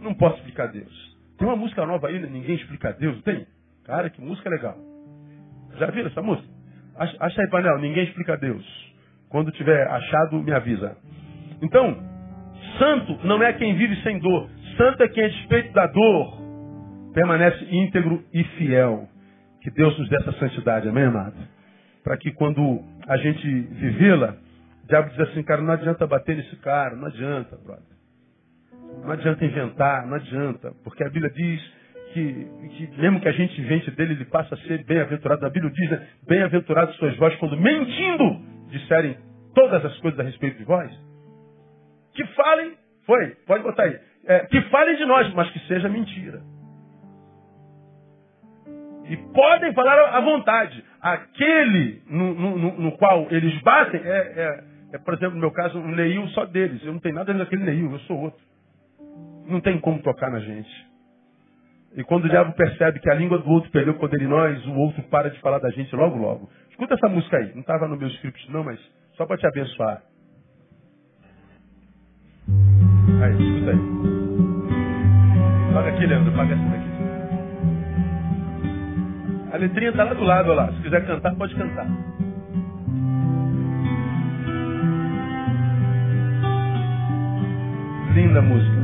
Não posso explicar Deus. Tem uma música nova aí, ninguém explica Deus, tem? Cara, que música legal. Já viram essa música? Acha aí, Panel, ninguém explica Deus. Quando tiver achado, me avisa. Então, santo não é quem vive sem dor. Santo é quem, a despeito da dor, permanece íntegro e fiel. Que Deus nos dê essa santidade, amém, amado? Para que quando a gente vivê-la, diabo diz assim, cara, não adianta bater nesse cara, não adianta, brother. Não adianta inventar, não adianta. Porque a Bíblia diz que, que, mesmo que a gente invente dele, ele passa a ser bem-aventurado. A Bíblia diz, né? bem-aventurados suas vozes quando mentindo disserem todas as coisas a respeito de vós. Que falem, foi, pode botar aí, é, que falem de nós, mas que seja mentira. E podem falar à vontade. Aquele no, no, no qual eles batem é, é, é, por exemplo, no meu caso, um neil só deles. Eu não tenho nada daquele neil, eu sou outro. Não tem como tocar na gente. E quando o diabo percebe que a língua do outro perdeu o poder em nós, o outro para de falar da gente logo, logo. Escuta essa música aí. Não estava no meu script não, mas só para te abençoar. Aí, escuta aí. Paga aqui, Leandro. Paga essa daqui. A letrinha está lá do lado, olha lá. Se quiser cantar, pode cantar. Linda música.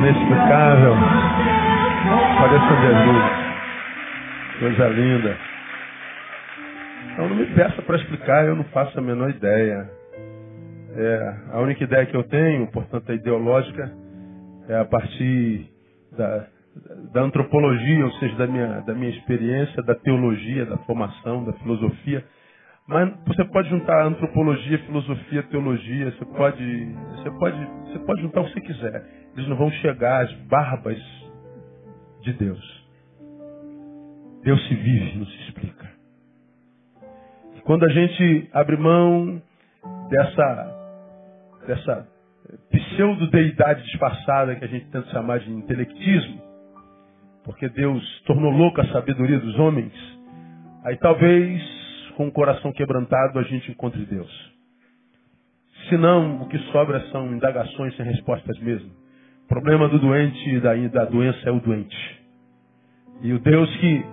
Inexplicável. Pareça Jesus. Coisa linda. Então não me peça para explicar, eu não faço a menor ideia. É, a única ideia que eu tenho, portanto, a ideológica, é a partir da, da antropologia, ou seja, da minha, da minha experiência, da teologia, da formação, da filosofia. Mas você pode juntar antropologia, filosofia, teologia, você pode, você pode, você pode juntar o que você quiser. Eles não vão chegar às barbas de Deus. Deus se vive, não se explica. E quando a gente abre mão dessa, dessa pseudo-deidade disfarçada que a gente tenta chamar de intelectismo, porque Deus tornou louca a sabedoria dos homens, aí talvez com o coração quebrantado, a gente encontre Deus. Se não, o que sobra são indagações sem respostas mesmo. O problema do doente e da, da doença é o doente. E o Deus que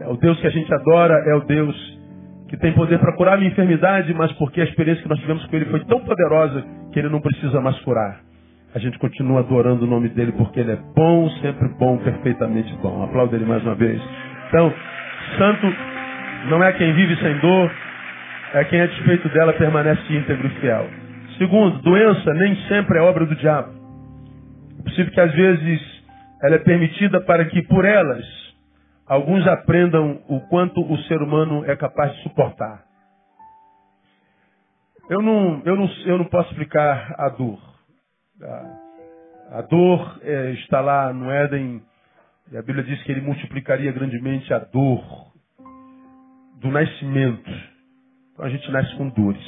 é o Deus que a gente adora é o Deus que tem poder para curar a minha enfermidade, mas porque a experiência que nós tivemos com Ele foi tão poderosa que Ele não precisa mais curar. A gente continua adorando o nome dele porque Ele é bom, sempre bom, perfeitamente bom. Aplauda Ele mais uma vez. Então, Santo não é quem vive sem dor, é quem a despeito dela permanece íntegro e fiel. Segundo, doença nem sempre é obra do diabo. É possível que às vezes ela é permitida para que por elas alguns aprendam o quanto o ser humano é capaz de suportar. Eu não, eu não, eu não posso explicar a dor. A, a dor é, está lá no Éden, e a Bíblia diz que ele multiplicaria grandemente a dor do nascimento. Então a gente nasce com dores.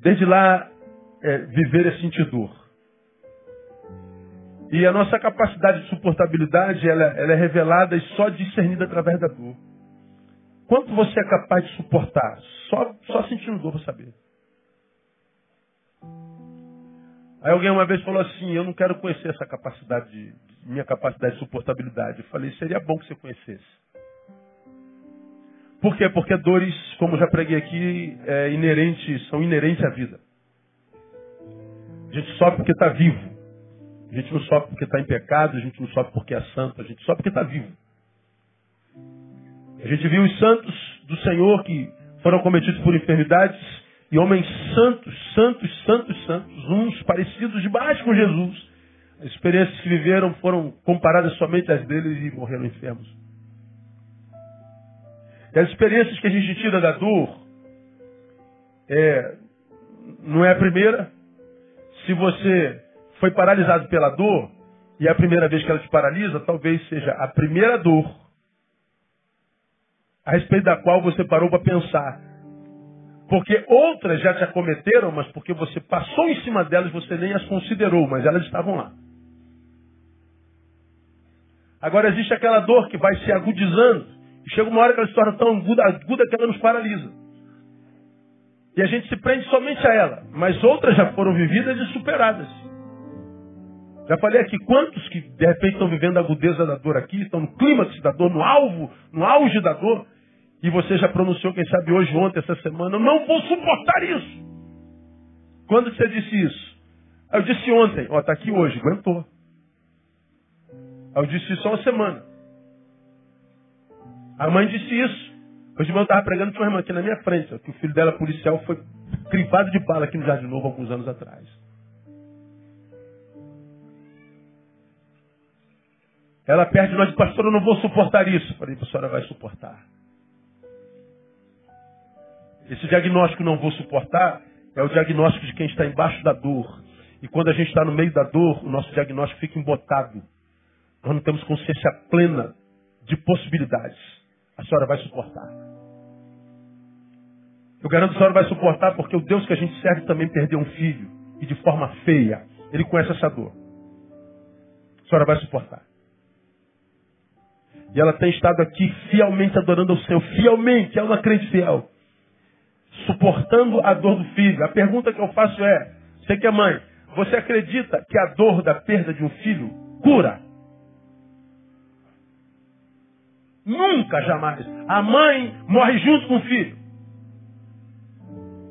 Desde lá, é, viver é sentir dor. E a nossa capacidade de suportabilidade ela, ela é revelada e só discernida através da dor. Quanto você é capaz de suportar? Só, só sentindo dor para saber. Aí alguém uma vez falou assim, eu não quero conhecer essa capacidade, de, minha capacidade de suportabilidade. Eu falei, seria bom que você conhecesse. Por quê? Porque dores, como já preguei aqui, é inerente, são inerentes à vida. A gente sofre porque está vivo. A gente não sofre porque está em pecado, a gente não sofre porque é santo, a gente sofre porque está vivo. A gente viu os santos do Senhor que foram cometidos por enfermidades e homens santos, santos, santos, santos, uns parecidos demais com Jesus. As experiências que viveram foram comparadas somente às deles e morreram enfermos. E as experiências que a gente tira da dor é, não é a primeira. Se você foi paralisado pela dor, e é a primeira vez que ela te paralisa, talvez seja a primeira dor a respeito da qual você parou para pensar. Porque outras já te acometeram, mas porque você passou em cima delas, você nem as considerou, mas elas estavam lá. Agora existe aquela dor que vai se agudizando. Chega uma hora que ela se torna tão aguda, aguda que ela nos paralisa. E a gente se prende somente a ela. Mas outras já foram vividas e superadas. Já falei aqui quantos que de repente estão vivendo a agudeza da dor aqui, estão no clímax da dor, no alvo, no auge da dor. E você já pronunciou, quem sabe hoje, ontem, essa semana, eu não vou suportar isso. Quando você disse isso? Eu disse ontem, ó, tá aqui hoje, aguentou. Eu disse isso há uma semana. A mãe disse isso. Hoje eu estava pregando, tinha uma irmã aqui na minha frente, que o filho dela, policial, foi crivado de bala aqui no Jardim Novo alguns anos atrás. Ela perde nós, pastor, eu não vou suportar isso. Falei, a senhora vai suportar. Esse diagnóstico não vou suportar é o diagnóstico de quem está embaixo da dor. E quando a gente está no meio da dor, o nosso diagnóstico fica embotado. Nós não temos consciência plena de possibilidades a senhora vai suportar. Eu garanto que a senhora vai suportar porque o Deus que a gente serve também perdeu um filho. E de forma feia. Ele conhece essa dor. A senhora vai suportar. E ela tem estado aqui fielmente adorando ao Senhor. Fielmente, é uma crente fiel. Suportando a dor do filho. A pergunta que eu faço é: você que é mãe, você acredita que a dor da perda de um filho cura? Nunca, jamais. A mãe morre junto com o filho.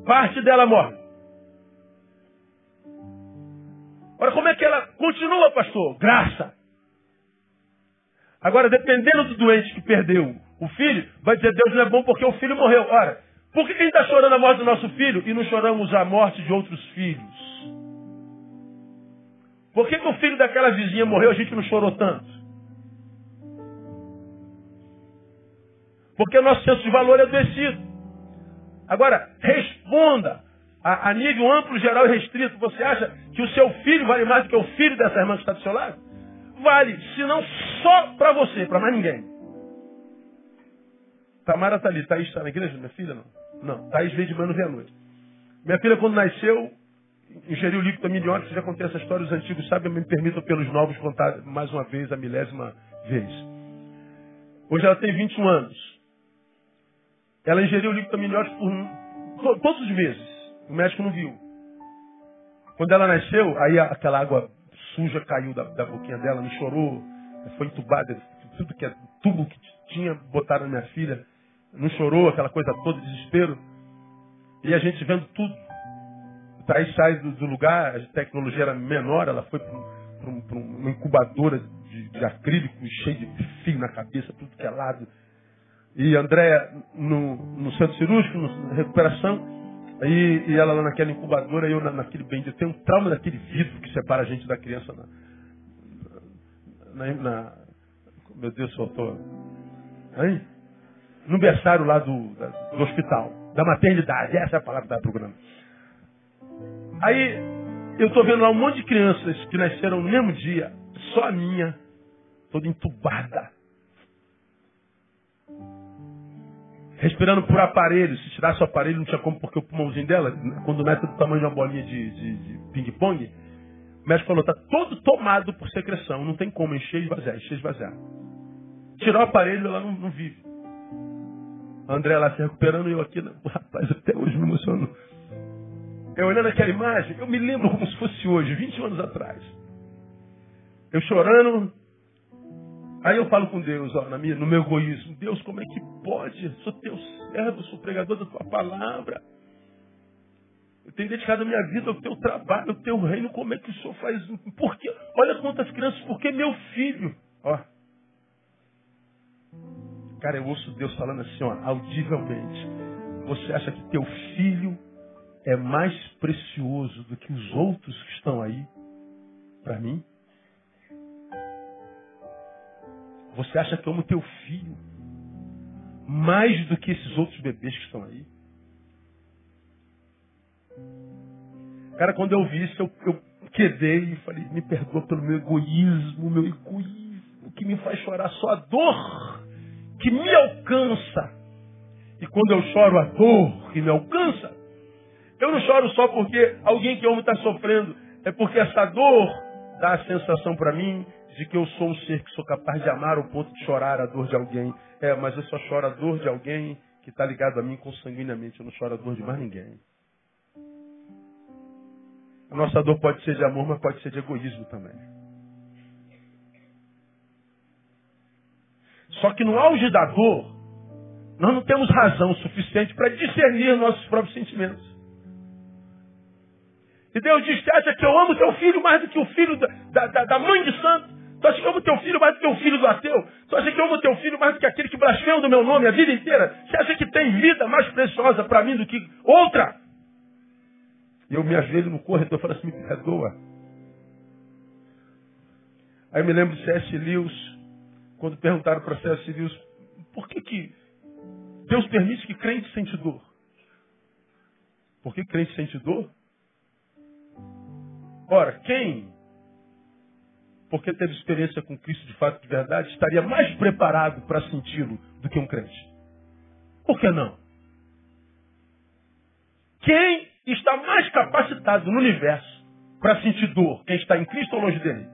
Parte dela morre. Ora, como é que ela continua, pastor? Graça. Agora, dependendo do doente que perdeu o filho, vai dizer Deus não é bom porque o filho morreu. Ora, por que a gente está chorando a morte do nosso filho e não choramos a morte de outros filhos? Por que, que o filho daquela vizinha morreu e a gente não chorou tanto? Porque o nosso senso de valor é adoecido. Agora, responda a, a, nível amplo, geral e restrito. Você acha que o seu filho vale mais do que o filho dessa irmã que está do seu lado? Vale, se não só para você, para mais ninguém. Tamara está ali. Thaís está na igreja? Minha filha não. Não, Thaís veio de manhã no à noite. Minha filha, quando nasceu, ingeriu líquido amniótico. Já contei essa história, os antigos sabem, me permitam pelos novos contar mais uma vez, a milésima vez. Hoje ela tem 21 anos. Ela ingeriu líquido amniótico por todos os meses. O médico não viu. Quando ela nasceu, aí aquela água suja caiu da, da boquinha dela, não chorou, foi entubada, tudo que é tubo que tinha, botaram na minha filha, não chorou, aquela coisa toda, desespero. E a gente vendo tudo. Aí sai do, do lugar, a tecnologia era menor, ela foi para um, uma incubadora de, de acrílico cheio de fio na cabeça, tudo que é lado. E Andréia no, no centro cirúrgico, na recuperação, Aí, e ela lá naquela incubadora, eu na, naquele. Eu tenho um trauma daquele vidro que separa a gente da criança na. na, na meu Deus, faltou. Aí? No berçário lá do, da, do hospital, da maternidade. Essa é a palavra da programa. Aí, eu estou vendo lá um monte de crianças que nasceram no mesmo dia, só a minha, toda entubada. Respirando por aparelho. Se tirasse o aparelho, não tinha como, porque o pulmãozinho dela, quando nasce do tamanho de uma bolinha de, de, de ping-pong, o médico falou, está todo tomado por secreção, não tem como encher e esvaziar, encher e esvaziar. Tirar o aparelho, ela não, não vive. A André lá se recuperando e eu aqui, rapaz, até hoje me emociono. Eu olhando aquela imagem, eu me lembro como se fosse hoje, 20 anos atrás. Eu chorando, Aí eu falo com Deus, ó, minha, no meu egoísmo, Deus, como é que pode? Sou teu servo, sou pregador da tua palavra. Eu tenho dedicado a minha vida ao teu trabalho, ao teu reino, como é que o Senhor faz? Por quê? Olha quantas crianças, porque meu filho. Ó. Cara, eu ouço Deus falando assim, ó, audivelmente. Você acha que teu filho é mais precioso do que os outros que estão aí para mim? Você acha que amo teu filho mais do que esses outros bebês que estão aí? Cara, quando eu vi isso, eu, eu quedei e falei, me perdoa pelo meu egoísmo, meu egoísmo, que me faz chorar só a dor que me alcança. E quando eu choro a dor que me alcança, eu não choro só porque alguém que eu amo está sofrendo, é porque essa dor dá a sensação para mim de que eu sou um ser que sou capaz de amar ao ponto de chorar a dor de alguém. É, mas eu só choro a dor de alguém que está ligado a mim consanguinamente. Eu não choro a dor de mais ninguém. A nossa dor pode ser de amor, mas pode ser de egoísmo também. Só que no auge da dor, nós não temos razão suficiente para discernir nossos próprios sentimentos. E Deus diz, que eu amo teu filho mais do que o filho da, da, da mãe de santo? Tu acha que eu amo teu filho mais do que o filho do ateu? Tu acha que eu amo teu filho mais do que aquele que blasfema do meu nome a vida inteira? Você acha que tem vida mais preciosa para mim do que outra? Eu me ajoelho no corredor e falo assim, me perdoa. Aí eu me lembro de C.S. Lewis, quando perguntaram para C.S. Lewis, por que, que Deus permite que crente sente dor? Por que crente sente dor? Ora, quem porque teve experiência com Cristo de fato de verdade, estaria mais preparado para senti-lo do que um crente. Por que não? Quem está mais capacitado no universo para sentir dor? Quem está em Cristo ou longe dele?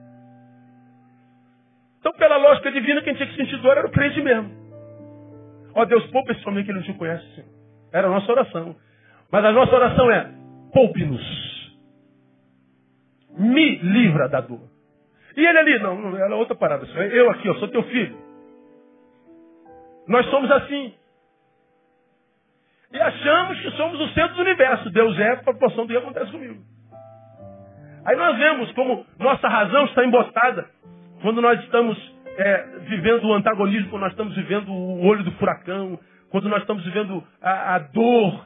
Então, pela lógica divina, quem tinha que sentir dor era o crente mesmo. Ó Deus, poupa esse homem que ele não te conhece, Senhor. Era a nossa oração. Mas a nossa oração é: poupe-nos. Me livra da dor. E ele ali, não, não era outra parada. Eu aqui, eu sou teu filho. Nós somos assim. E achamos que somos o centro do universo. Deus é a proporção do que acontece comigo. Aí nós vemos como nossa razão está embotada. Quando nós estamos é, vivendo o antagonismo, quando nós estamos vivendo o olho do furacão, quando nós estamos vivendo a, a dor,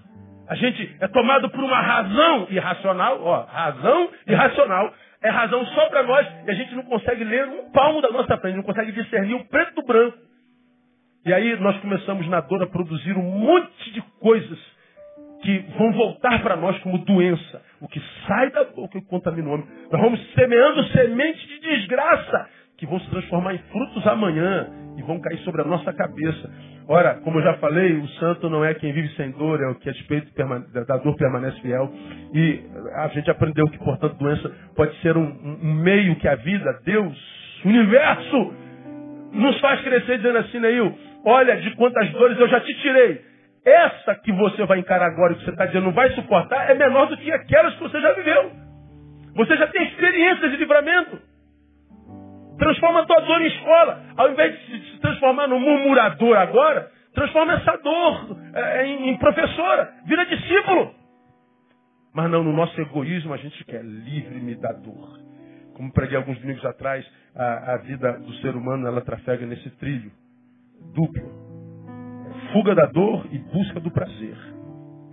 a gente é tomado por uma razão irracional, ó, razão irracional. É razão só para nós e a gente não consegue ler um palmo da nossa frente, não consegue discernir o preto do branco. E aí nós começamos na dor a produzir um monte de coisas que vão voltar para nós como doença. O que sai da boca que contamina o homem. Nós vamos semeando sementes de desgraça que vão se transformar em frutos amanhã e vão cair sobre a nossa cabeça. Ora, como eu já falei, o santo não é quem vive sem dor, é o que a despeito da dor permanece fiel. E a gente aprendeu que, portanto, doença pode ser um, um meio que a vida, Deus, o universo, nos faz crescer dizendo assim, Neil, olha de quantas dores eu já te tirei. Essa que você vai encarar agora e que você está dizendo não vai suportar é menor do que aquelas que você já viveu. Você já tem experiência de livramento. Transforma a tua dor em escola. Ao invés de se transformar num murmurador agora, transforma essa dor é, em, em professora. Vira discípulo. Mas não, no nosso egoísmo a gente quer livre-me da dor. Como preguei alguns domingos atrás, a, a, vida do ser humano ela trafega nesse trilho duplo. Fuga da dor e busca do prazer.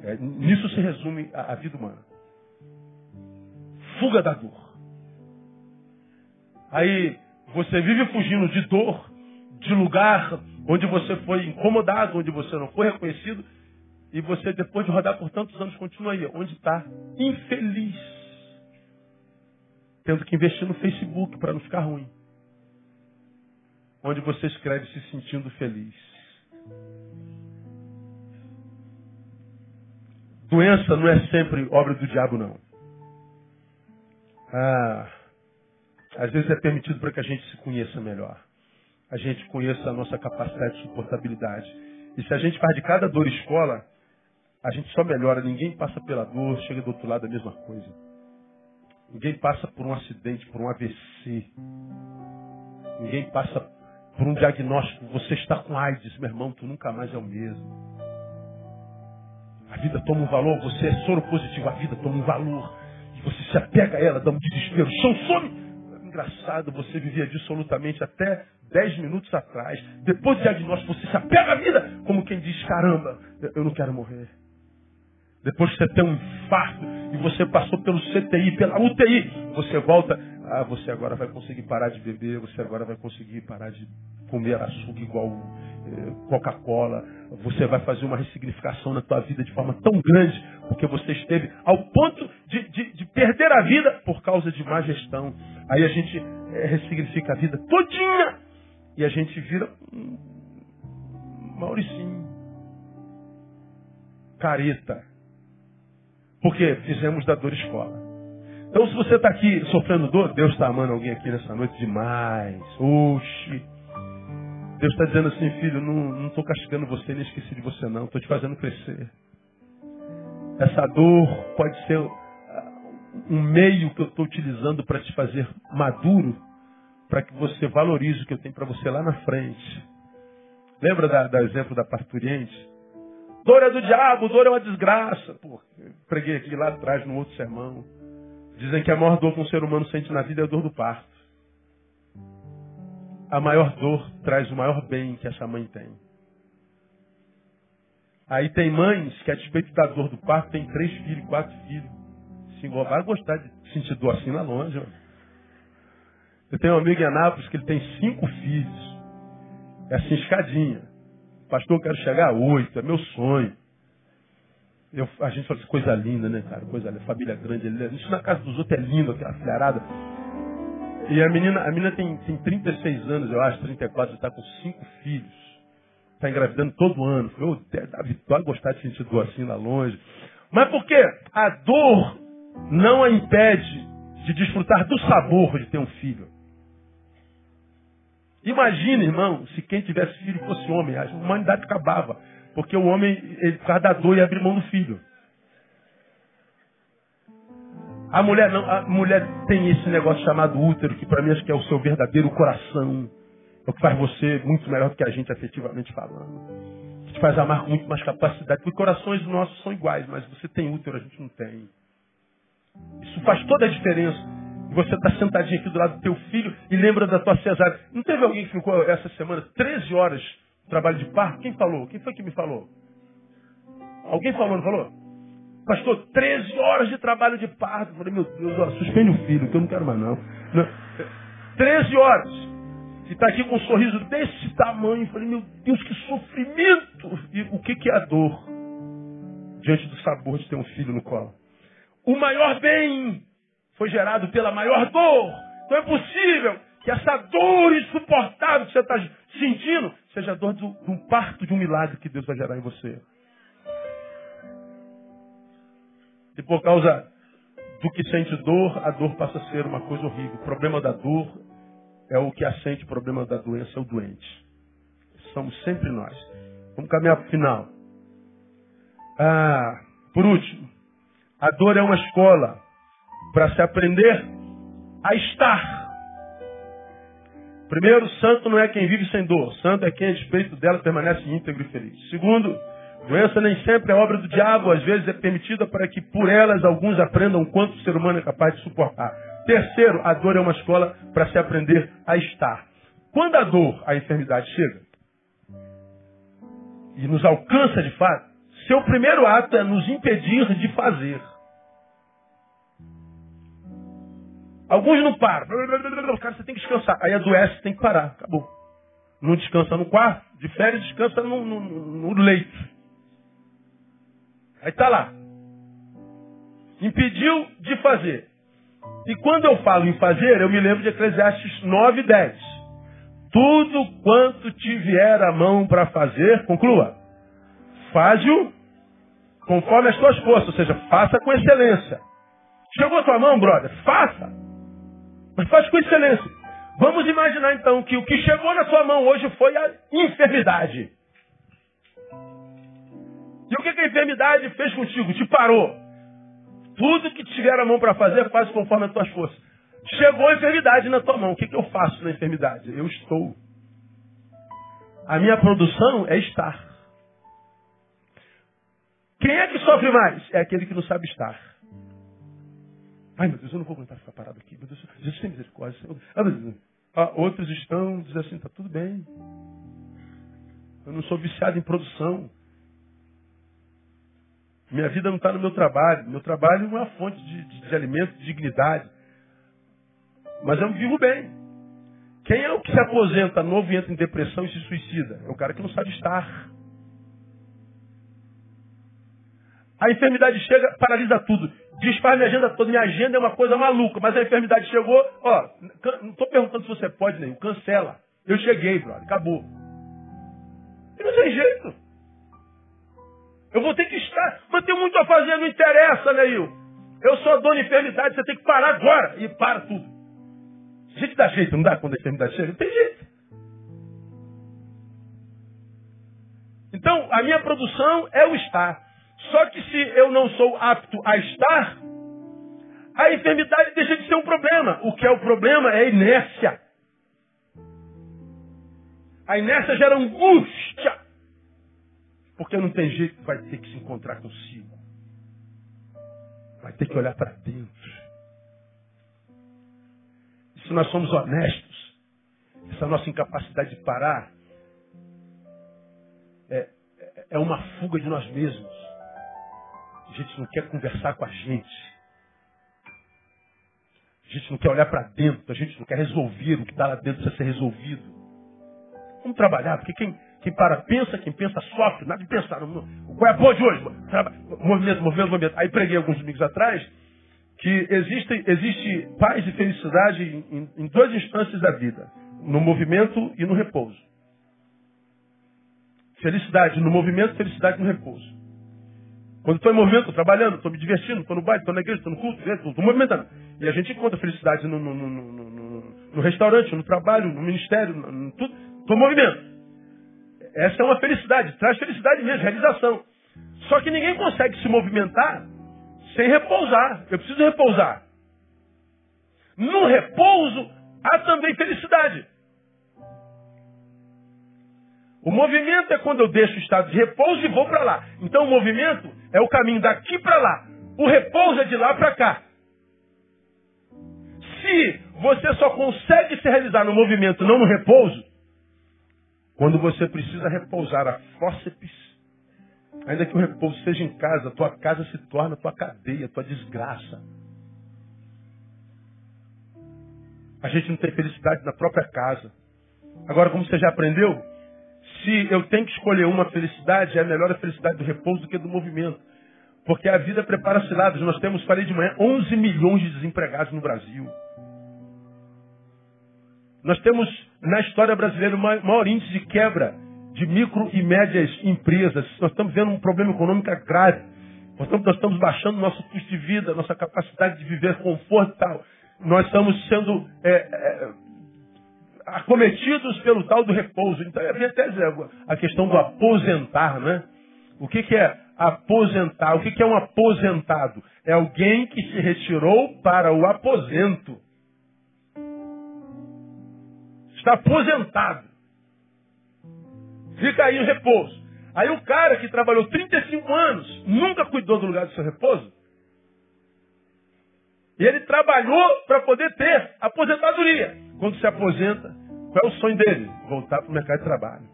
É, nisso se resume a, a vida humana. Fuga da dor. Aí você vive fugindo de dor, de lugar onde você foi incomodado, onde você não foi reconhecido, e você, depois de rodar por tantos anos, continua aí, onde está? Infeliz. Tendo que investir no Facebook para não ficar ruim. Onde você escreve se sentindo feliz. Doença não é sempre obra do diabo, não. Ah, às vezes é permitido para que a gente se conheça melhor. A gente conheça a nossa capacidade de suportabilidade. E se a gente faz de cada dor escola, a gente só melhora. Ninguém passa pela dor, chega do outro lado a mesma coisa. Ninguém passa por um acidente, por um AVC. Ninguém passa por um diagnóstico. Você está com AIDS, meu irmão, tu nunca mais é o mesmo. A vida toma um valor, você é soro positivo, a vida toma um valor. E você se apega a ela, dá um desespero. Chão some! Engraçado, você vivia absolutamente até 10 minutos atrás. Depois do diagnóstico, você se apega à vida, como quem diz: caramba, eu não quero morrer. Depois que você tem um infarto e você passou pelo CTI, pela UTI, você volta, ah, você agora vai conseguir parar de beber, você agora vai conseguir parar de comer açúcar igual eh, Coca-Cola, você vai fazer uma ressignificação na tua vida de forma tão grande, porque você esteve ao ponto de, de, de perder a vida por causa de má gestão. Aí a gente é, ressignifica a vida todinha e a gente vira um Mauricinho. Careta. Porque fizemos da dor escola. Então, se você está aqui sofrendo dor, Deus está amando alguém aqui nessa noite demais. Oxi. Deus está dizendo assim, filho, não estou castigando você, nem esqueci de você não. Estou te fazendo crescer. Essa dor pode ser um meio que eu estou utilizando para te fazer maduro, para que você valorize o que eu tenho para você lá na frente. Lembra da, da exemplo da parturiente? Dor é do diabo, dor é uma desgraça. Pô, preguei aqui lá atrás no outro sermão. Dizem que a maior dor que um ser humano sente na vida é a dor do parto. A maior dor traz o maior bem que essa mãe tem. Aí tem mães que, a despeito da dor do parto, tem três filhos, quatro filhos. Senhor vai gostar de sentir dor assim lá longe. Mano. Eu tenho um amigo em Anápolis que ele tem cinco filhos. É assim, escadinha. Pastor, eu quero chegar a oito, é meu sonho. Eu, a gente fala assim, coisa linda, né, cara? Coisa linda, família grande. Isso na casa dos outros é lindo, aquela filharada. E a menina, a menina tem, tem 36 anos, eu acho, 34, está com cinco filhos. Está engravidando todo ano. Eu, Davi, vai gostar de sentir dor assim lá longe. Mas por quê? A dor não a impede de desfrutar do sabor de ter um filho. Imagina, irmão, se quem tivesse filho fosse homem, a humanidade acabava. Porque o homem, ele, por causa da dor, ia abrir mão do filho. A mulher não, a mulher tem esse negócio chamado útero, que para mim acho que é o seu verdadeiro coração. É o que faz você muito melhor do que a gente afetivamente falando. Que te faz amar com muito mais capacidade. Porque corações nossos são iguais, mas você tem útero, a gente não tem. Isso faz toda a diferença. Você está sentadinho aqui do lado do teu filho e lembra da tua cesárea. Não teve alguém que ficou essa semana 13 horas no trabalho de parto? Quem falou? Quem foi que me falou? Alguém falou, não falou? Pastor, 13 horas de trabalho de parto. Eu falei, meu Deus, ó, suspende o filho, que eu não quero mais não. não. 13 horas. E está aqui com um sorriso desse tamanho. Eu falei, meu Deus, que sofrimento! E o que, que é a dor? Diante do sabor de ter um filho no colo. O maior bem foi gerado pela maior dor. Então é possível que essa dor insuportável que você está sentindo seja a dor de um parto de um milagre que Deus vai gerar em você. E por causa do que sente dor, a dor passa a ser uma coisa horrível. O problema da dor é o que a sente, o problema da doença é o doente. Somos sempre nós. Vamos caminhar para o final. Ah, por último, a dor é uma escola para se aprender a estar. Primeiro, santo não é quem vive sem dor. Santo é quem, a despeito dela, permanece íntegro e feliz. Segundo, doença nem sempre é obra do diabo. Às vezes é permitida para que por elas alguns aprendam quanto o ser humano é capaz de suportar. Terceiro, a dor é uma escola para se aprender a estar. Quando a dor, a enfermidade chega e nos alcança de fato, seu primeiro ato é nos impedir de fazer. Alguns não param. Cara, você tem que descansar. Aí adoece, tem que parar. Acabou. Não descansa no quarto, de férias, descansa no, no, no leito. Aí está lá. Impediu de fazer. E quando eu falo em fazer, eu me lembro de Eclesiastes 9, 10. Tudo quanto te vier a mão para fazer, conclua, faz-o conforme as tuas forças, ou seja, faça com excelência. Chegou a tua mão, brother, faça. Mas faz com excelência. Vamos imaginar então que o que chegou na sua mão hoje foi a enfermidade. E o que, a enfermidade fez contigo? Te parou. Tudo que tiver a mão para fazer, faz conforme as tuas forças. Chegou a enfermidade na tua mão. O que, que eu faço na enfermidade? Eu estou. A minha produção é estar. Quem é que sofre mais? É aquele que não sabe estar. Ai, meu Deus, eu não vou aguentar ficar parado aqui. Meu Deus, Jesus tem misericórdia. Ah, outros estão dizendo assim, está tudo bem. Eu não sou viciado em produção. Minha vida não está no meu trabalho. Meu trabalho é uma fonte de, de, de alimento, de dignidade. Mas eu vivo bem. Quem é o que se aposenta novo e entra em depressão e se suicida? É o cara que não sabe estar. A enfermidade chega, paralisa tudo. Desfaz minha agenda toda. Minha agenda é uma coisa maluca. Mas a enfermidade chegou, ó, não estou perguntando se você pode, nem. Cancela. Eu cheguei, brother. Acabou. E não tem jeito. Eu vou ter que estar. Mas tem muito a fazer, não interessa, Neil. Eu sou a dona enfermidade, você tem que parar agora. E para tudo. A gente dá jeito, não dá quando a enfermidade chega? Não tem jeito. Então, a minha produção é o estar. Só que se eu não sou apto a estar, a enfermidade deixa de ser um problema. O que é o problema é a inércia. A inércia gera angústia. Porque não tem jeito, vai ter que se encontrar consigo. Vai ter que olhar para dentro. E se nós somos honestos, essa nossa incapacidade de parar é, é, é uma fuga de nós mesmos. A gente não quer conversar com a gente. A gente não quer olhar para dentro, a gente não quer resolver o que está lá dentro precisa ser resolvido. Vamos trabalhar, porque quem, quem para pensa, quem pensa sofre, nada de pensar. Qual é a boa de hoje? Movimento, movimento, movimento. Aí preguei alguns domingos atrás que existe, existe paz e felicidade em, em duas instâncias da vida: no movimento e no repouso. Felicidade no movimento, felicidade no repouso. Quando estou em movimento, estou trabalhando, estou me divertindo, estou no baile, estou na igreja, estou no culto, estou movimentando. E a gente encontra felicidade no, no, no, no restaurante, no trabalho, no ministério, no, tudo. Estou em movimento. Essa é uma felicidade, traz felicidade mesmo, realização. Só que ninguém consegue se movimentar sem repousar. Eu preciso repousar. No repouso há também felicidade. O movimento é quando eu deixo o estado de repouso e vou para lá. Então o movimento é o caminho daqui para lá. O repouso é de lá para cá. Se você só consegue se realizar no movimento, não no repouso, quando você precisa repousar a fósseis, ainda que o repouso seja em casa, tua casa se torna tua cadeia, tua desgraça. A gente não tem felicidade na própria casa. Agora, como você já aprendeu, se eu tenho que escolher uma felicidade, é melhor a felicidade do repouso do que do movimento. Porque a vida prepara ciladas. Nós temos, falei de manhã, 11 milhões de desempregados no Brasil. Nós temos, na história brasileira, o maior índice de quebra de micro e médias empresas. Nós estamos vendo um problema econômico grave. Portanto, nós estamos baixando nosso custo de vida, nossa capacidade de viver conforto e tal. Nós estamos sendo é, é, acometidos pelo tal do repouso. Então, eu até a questão do aposentar, né? O que, que é aposentar? O que, que é um aposentado? É alguém que se retirou para o aposento. Está aposentado. Fica aí o repouso. Aí o cara que trabalhou 35 anos nunca cuidou do lugar do seu repouso. E ele trabalhou para poder ter aposentadoria. Quando se aposenta, qual é o sonho dele? Voltar para o mercado de trabalho.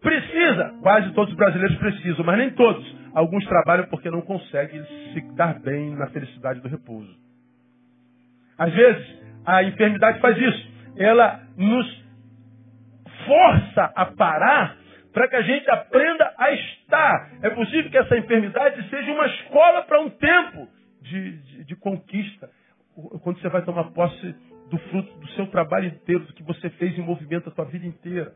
Precisa, quase todos os brasileiros precisam, mas nem todos. Alguns trabalham porque não conseguem se dar bem na felicidade do repouso. Às vezes, a enfermidade faz isso. Ela nos força a parar para que a gente aprenda a estar. É possível que essa enfermidade seja uma escola para um tempo de, de, de conquista. Quando você vai tomar posse do fruto do seu trabalho inteiro, do que você fez em movimento a sua vida inteira.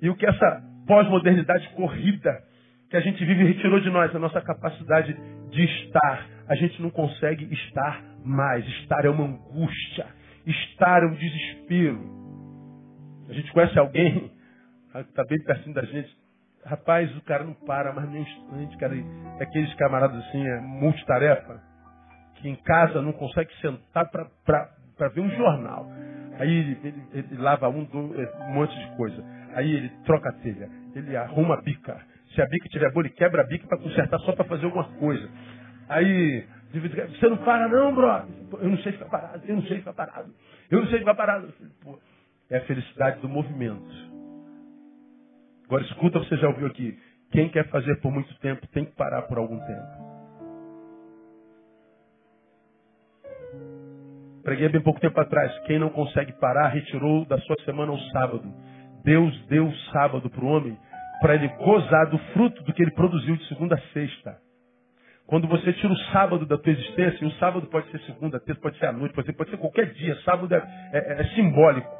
E o que essa pós-modernidade corrida que a gente vive retirou de nós a nossa capacidade de estar. A gente não consegue estar mais. Estar é uma angústia. Estar é um desespero. A gente conhece alguém, está bem pertinho da gente. Rapaz, o cara não para mais nem um instante, cara. É aqueles camaradas assim, é multitarefa, que em casa não consegue sentar para ver um jornal. Aí ele, ele, ele lava um, um monte de coisa. Aí ele troca a telha, ele arruma a bica. Se a bica tiver boa, ele quebra a bica para consertar só para fazer alguma coisa. Aí você não para não, brother. Eu não sei ficar parado, eu não sei ficar parado. Eu não sei ficar parado. Pô, é a felicidade do movimento. Agora escuta, você já ouviu aqui. Quem quer fazer por muito tempo tem que parar por algum tempo. Preguei bem pouco tempo atrás. Quem não consegue parar, retirou da sua semana o sábado. Deus deu o sábado para o homem para ele gozar do fruto do que ele produziu de segunda a sexta. Quando você tira o sábado da tua existência, e o sábado pode ser segunda, terça, pode ser à noite, pode ser, pode ser qualquer dia, sábado é, é, é simbólico.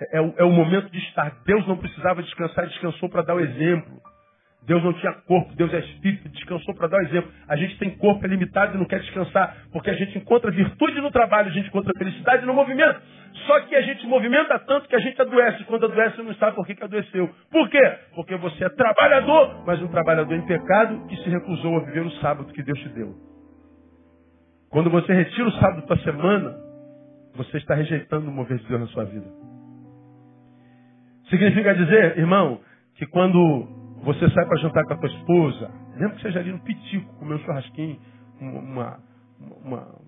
É, é, o, é o momento de estar. Deus não precisava descansar, descansou para dar o exemplo. Deus não tinha corpo, Deus é espírito, descansou para dar o exemplo. A gente tem corpo é limitado e não quer descansar, porque a gente encontra virtude no trabalho, a gente encontra felicidade no movimento. Só que a gente movimenta tanto que a gente adoece. Quando adoece, não sabe por que, que adoeceu. Por quê? Porque você é trabalhador, mas um trabalhador em pecado que se recusou a viver o sábado que Deus te deu. Quando você retira o sábado da semana, você está rejeitando o mover de Deus na sua vida. Significa dizer, irmão, que quando você sai para jantar com a tua esposa, mesmo que seja ali no pitico, comer um churrasquinho, uma. uma, uma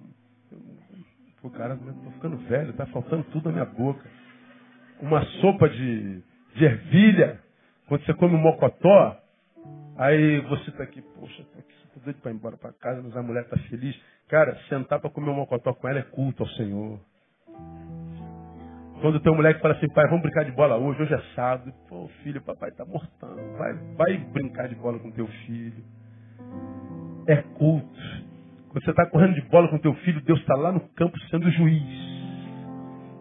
Pô, cara, tô ficando velho, tá faltando tudo na minha boca. Uma sopa de, de ervilha, quando você come um mocotó, aí você tá aqui, poxa, tô aqui, tô doido para ir embora para casa, mas a mulher tá feliz. Cara, sentar para comer um mocotó com ela é culto ao Senhor. Quando tem um moleque fala assim, pai, vamos brincar de bola hoje, hoje é sábado. Pô, filho, papai está mortando. Vai, vai brincar de bola com teu filho. É culto. Quando você está correndo de bola com teu filho, Deus está lá no campo sendo juiz.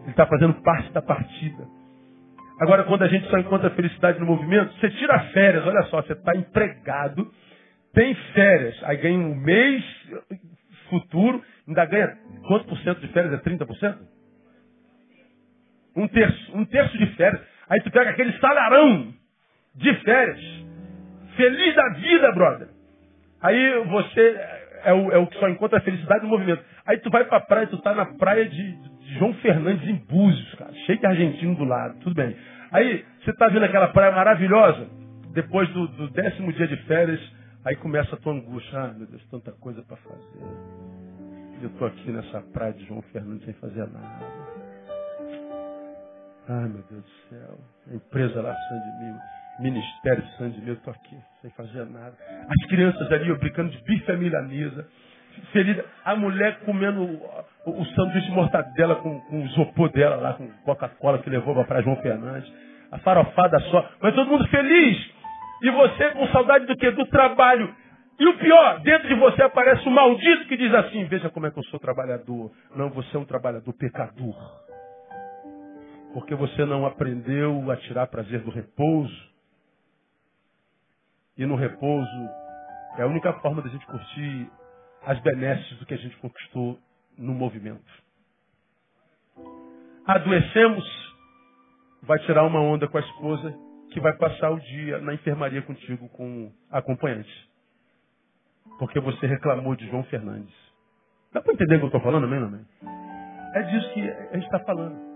Ele está fazendo parte da partida. Agora, quando a gente só encontra felicidade no movimento, você tira férias, olha só, você está empregado, tem férias, aí ganha um mês futuro, ainda ganha quanto por cento de férias? É 30%? Um terço, um terço de férias. Aí tu pega aquele salarão de férias. Feliz da vida, brother. Aí você é o, é o que só encontra a felicidade no movimento. Aí tu vai pra praia, tu tá na praia de, de João Fernandes em Búzios, cara. Cheio de argentino do lado, tudo bem. Aí você tá vendo aquela praia maravilhosa. Depois do, do décimo dia de férias, Aí começa a tua angústia. Ai, meu Deus, tanta coisa para fazer. Eu estou aqui nessa praia de João Fernando sem fazer nada. Ai, meu Deus do céu. A empresa lá, Sandmil, Ministério Sandmil, eu estou aqui sem fazer nada. As crianças ali, eu brincando de bife à milanesa. Ferida. A mulher comendo o, o sanduíche de mortadela com, com o isopor dela lá, com Coca-Cola que levou para João Fernandes. A farofada só. Mas todo mundo feliz. E você com saudade do quê? Do trabalho. E o pior, dentro de você aparece um maldito que diz assim, veja como é que eu sou trabalhador. Não, você é um trabalhador pecador. Porque você não aprendeu a tirar prazer do repouso. E no repouso é a única forma da gente curtir as benesses do que a gente conquistou no movimento. Adoecemos, vai tirar uma onda com a esposa que vai passar o dia na enfermaria contigo com acompanhante. Porque você reclamou de João Fernandes. Dá para entender o que eu estou falando, amém, amém? É disso que a gente está falando.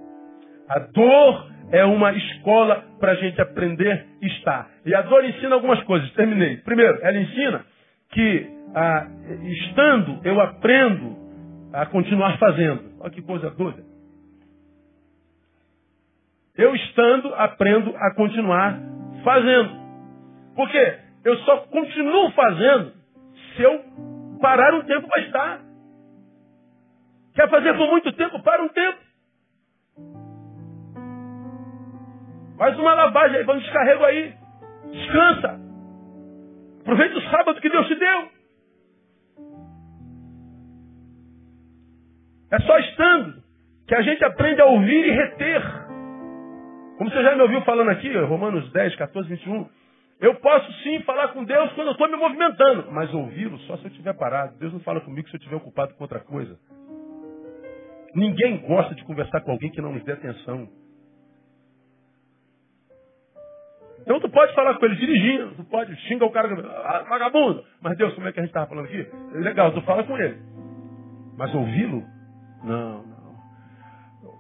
A dor é uma escola para a gente aprender e estar. E a dor ensina algumas coisas. Terminei. Primeiro, ela ensina que ah, estando eu aprendo a continuar fazendo. Olha que coisa doida. Eu estando, aprendo a continuar fazendo. Por quê? Eu só continuo fazendo se eu parar um tempo para estar. Quer fazer por muito tempo? Para um tempo. Faz uma lavagem aí, faz um descarrego aí. Descansa. Aproveita o sábado que Deus te deu. É só estando que a gente aprende a ouvir e reter. Como você já me ouviu falando aqui, Romanos 10, 14, 21. Eu posso sim falar com Deus quando eu estou me movimentando, mas ouvi-lo só se eu estiver parado. Deus não fala comigo se eu estiver ocupado com outra coisa. Ninguém gosta de conversar com alguém que não nos dê atenção. Então tu pode falar com ele dirigindo, tu pode xingar o cara, ah, vagabundo. Mas Deus, como é que a gente estava falando aqui? Legal, tu fala com ele. Mas ouvi-lo? Não, não.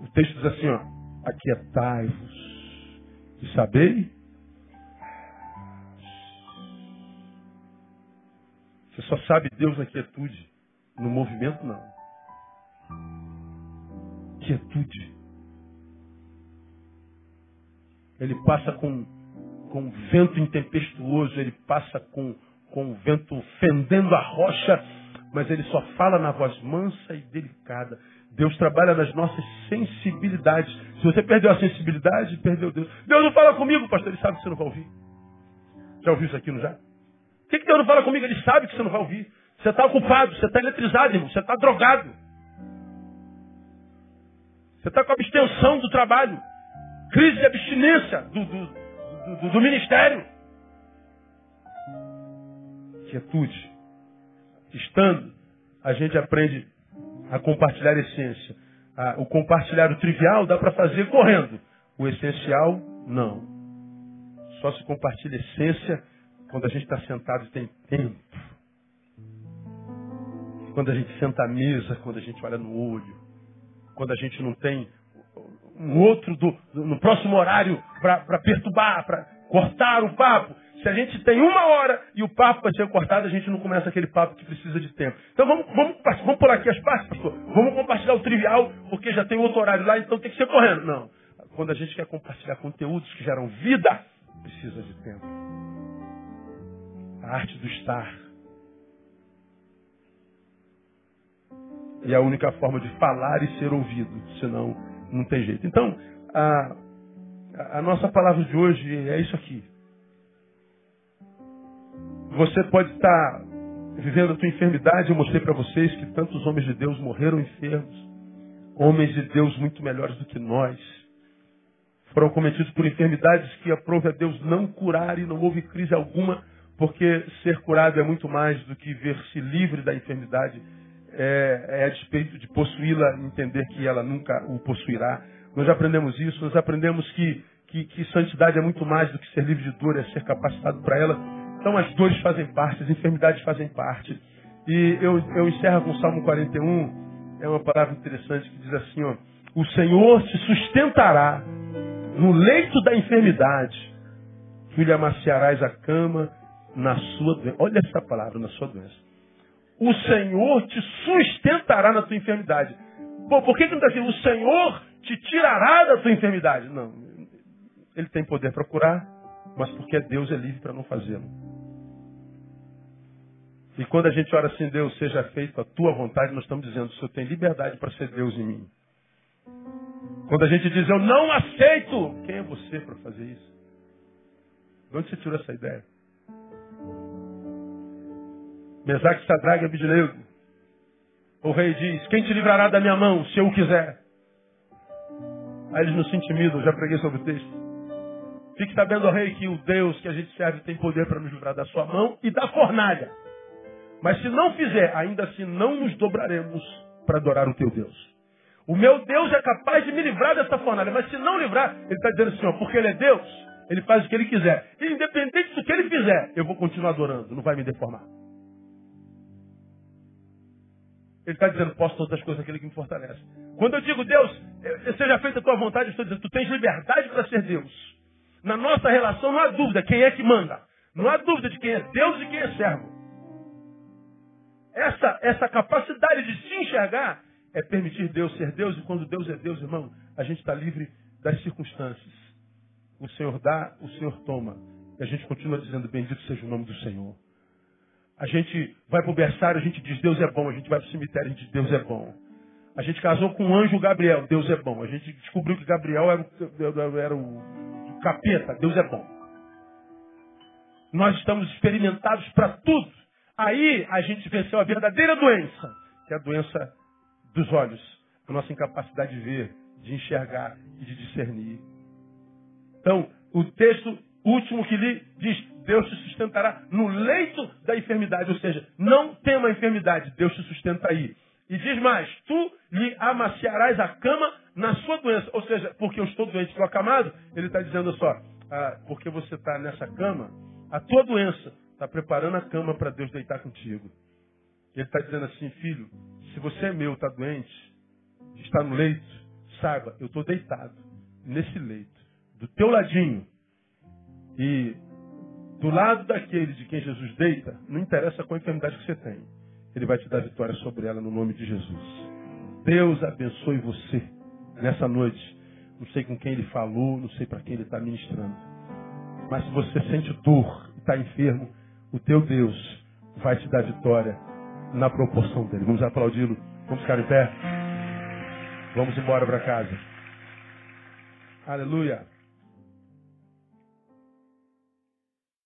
O texto diz assim, ó, aquietai-vos e sabei? Você só sabe Deus na quietude. No movimento, não. Quietude. Ele passa com, com vento intempestuoso, ele passa com, com vento fendendo a rocha, mas ele só fala na voz mansa e delicada. Deus trabalha nas nossas sensibilidades. Se você perdeu a sensibilidade, perdeu Deus. Deus não fala comigo, pastor, ele sabe que você não vai ouvir. Já ouviu isso aqui, não já? Por que, que Deus não fala comigo? Ele sabe que você não vai ouvir. Você está ocupado, você está eletrizado, irmão, você está drogado. Você está com abstenção do trabalho. Crise de abstinência do, do, do, do ministério. Quietude. Estando, a gente aprende a compartilhar a essência. o compartilhar o trivial dá para fazer correndo. O essencial, não. Só se compartilha essência quando a gente está sentado e tem tempo. Quando a gente senta à mesa, quando a gente olha no olho. Quando a gente não tem um outro do, no próximo horário para perturbar, para cortar o papo. Se a gente tem uma hora e o papo vai ser cortado, a gente não começa aquele papo que precisa de tempo. Então vamos, vamos, vamos pular aqui as partes, pastor. Vamos compartilhar o trivial, porque já tem outro horário lá, então tem que ser correndo. Não. Quando a gente quer compartilhar conteúdos que geram vida, precisa de tempo. A arte do estar. E é a única forma de falar e ser ouvido, senão não tem jeito. Então, a, a nossa palavra de hoje é isso aqui. Você pode estar vivendo a tua enfermidade. Eu mostrei para vocês que tantos homens de Deus morreram enfermos. Homens de Deus muito melhores do que nós. Foram cometidos por enfermidades que aprove a Deus não curar e não houve crise alguma, porque ser curado é muito mais do que ver-se livre da enfermidade. É, é a despeito de possuí-la, entender que ela nunca o possuirá. Nós aprendemos isso, nós aprendemos que, que, que santidade é muito mais do que ser livre de dor, é ser capacitado para ela então as dores fazem parte, as enfermidades fazem parte. E eu, eu encerro com o Salmo 41, é uma palavra interessante que diz assim, ó, o Senhor te sustentará no leito da enfermidade, tu lhe amaciarás a cama na sua doença. Olha essa palavra, na sua doença. O Senhor te sustentará na tua enfermidade. Bom, por que, que não está dizendo o Senhor te tirará da tua enfermidade? Não. Ele tem poder para curar, mas porque Deus é livre para não fazê-lo. E quando a gente ora assim, Deus, seja feito a tua vontade, nós estamos dizendo, o Senhor tem liberdade para ser Deus em mim. Quando a gente diz, eu não aceito, quem é você para fazer isso? De onde você tirou essa ideia? Mesaque, Sadraga Abidileugo. O rei diz, quem te livrará da minha mão, se eu o quiser? Aí eles não se intimidam, já preguei sobre o texto. Fique sabendo, rei, que o Deus que a gente serve tem poder para nos livrar da sua mão e da fornalha. Mas se não fizer, ainda assim não nos dobraremos para adorar o teu Deus. O meu Deus é capaz de me livrar dessa fornalha, mas se não livrar, ele está dizendo assim, ó, porque ele é Deus, ele faz o que ele quiser. E independente do que ele fizer, eu vou continuar adorando, não vai me deformar. Ele está dizendo, posso todas as coisas aquele que me fortalece. Quando eu digo, Deus, seja feita a tua vontade, eu estou dizendo, tu tens liberdade para ser Deus. Na nossa relação não há dúvida quem é que manda. Não há dúvida de quem é Deus e quem é servo. Essa, essa capacidade de se enxergar é permitir Deus ser Deus, e quando Deus é Deus, irmão, a gente está livre das circunstâncias. O Senhor dá, o Senhor toma. E a gente continua dizendo, bendito seja o nome do Senhor. A gente vai para o berçário, a gente diz, Deus é bom. A gente vai para o cemitério, a gente diz, Deus é bom. A gente casou com o anjo Gabriel, Deus é bom. A gente descobriu que Gabriel era o, era o capeta, Deus é bom. Nós estamos experimentados para tudo. Aí a gente venceu a verdadeira doença, que é a doença dos olhos, a nossa incapacidade de ver, de enxergar e de discernir. Então, o texto último que li diz: Deus te sustentará no leito da enfermidade, ou seja, não tema a enfermidade, Deus te sustenta aí. E diz mais: tu lhe amaciarás a cama na sua doença, ou seja, porque eu estou doente, estou acamado. Ele está dizendo só: ah, porque você está nessa cama, a tua doença está preparando a cama para Deus deitar contigo. Ele está dizendo assim, filho, se você é meu, está doente, está no leito, saiba, eu estou deitado nesse leito, do teu ladinho. E do lado daquele de quem Jesus deita, não interessa qual enfermidade que você tem. Ele vai te dar vitória sobre ela no nome de Jesus. Deus abençoe você nessa noite. Não sei com quem ele falou, não sei para quem ele está ministrando. Mas se você sente dor e está enfermo, o teu Deus vai te dar vitória na proporção dele. Vamos aplaudi-lo. Vamos ficar em pé. Vamos embora para casa. Aleluia.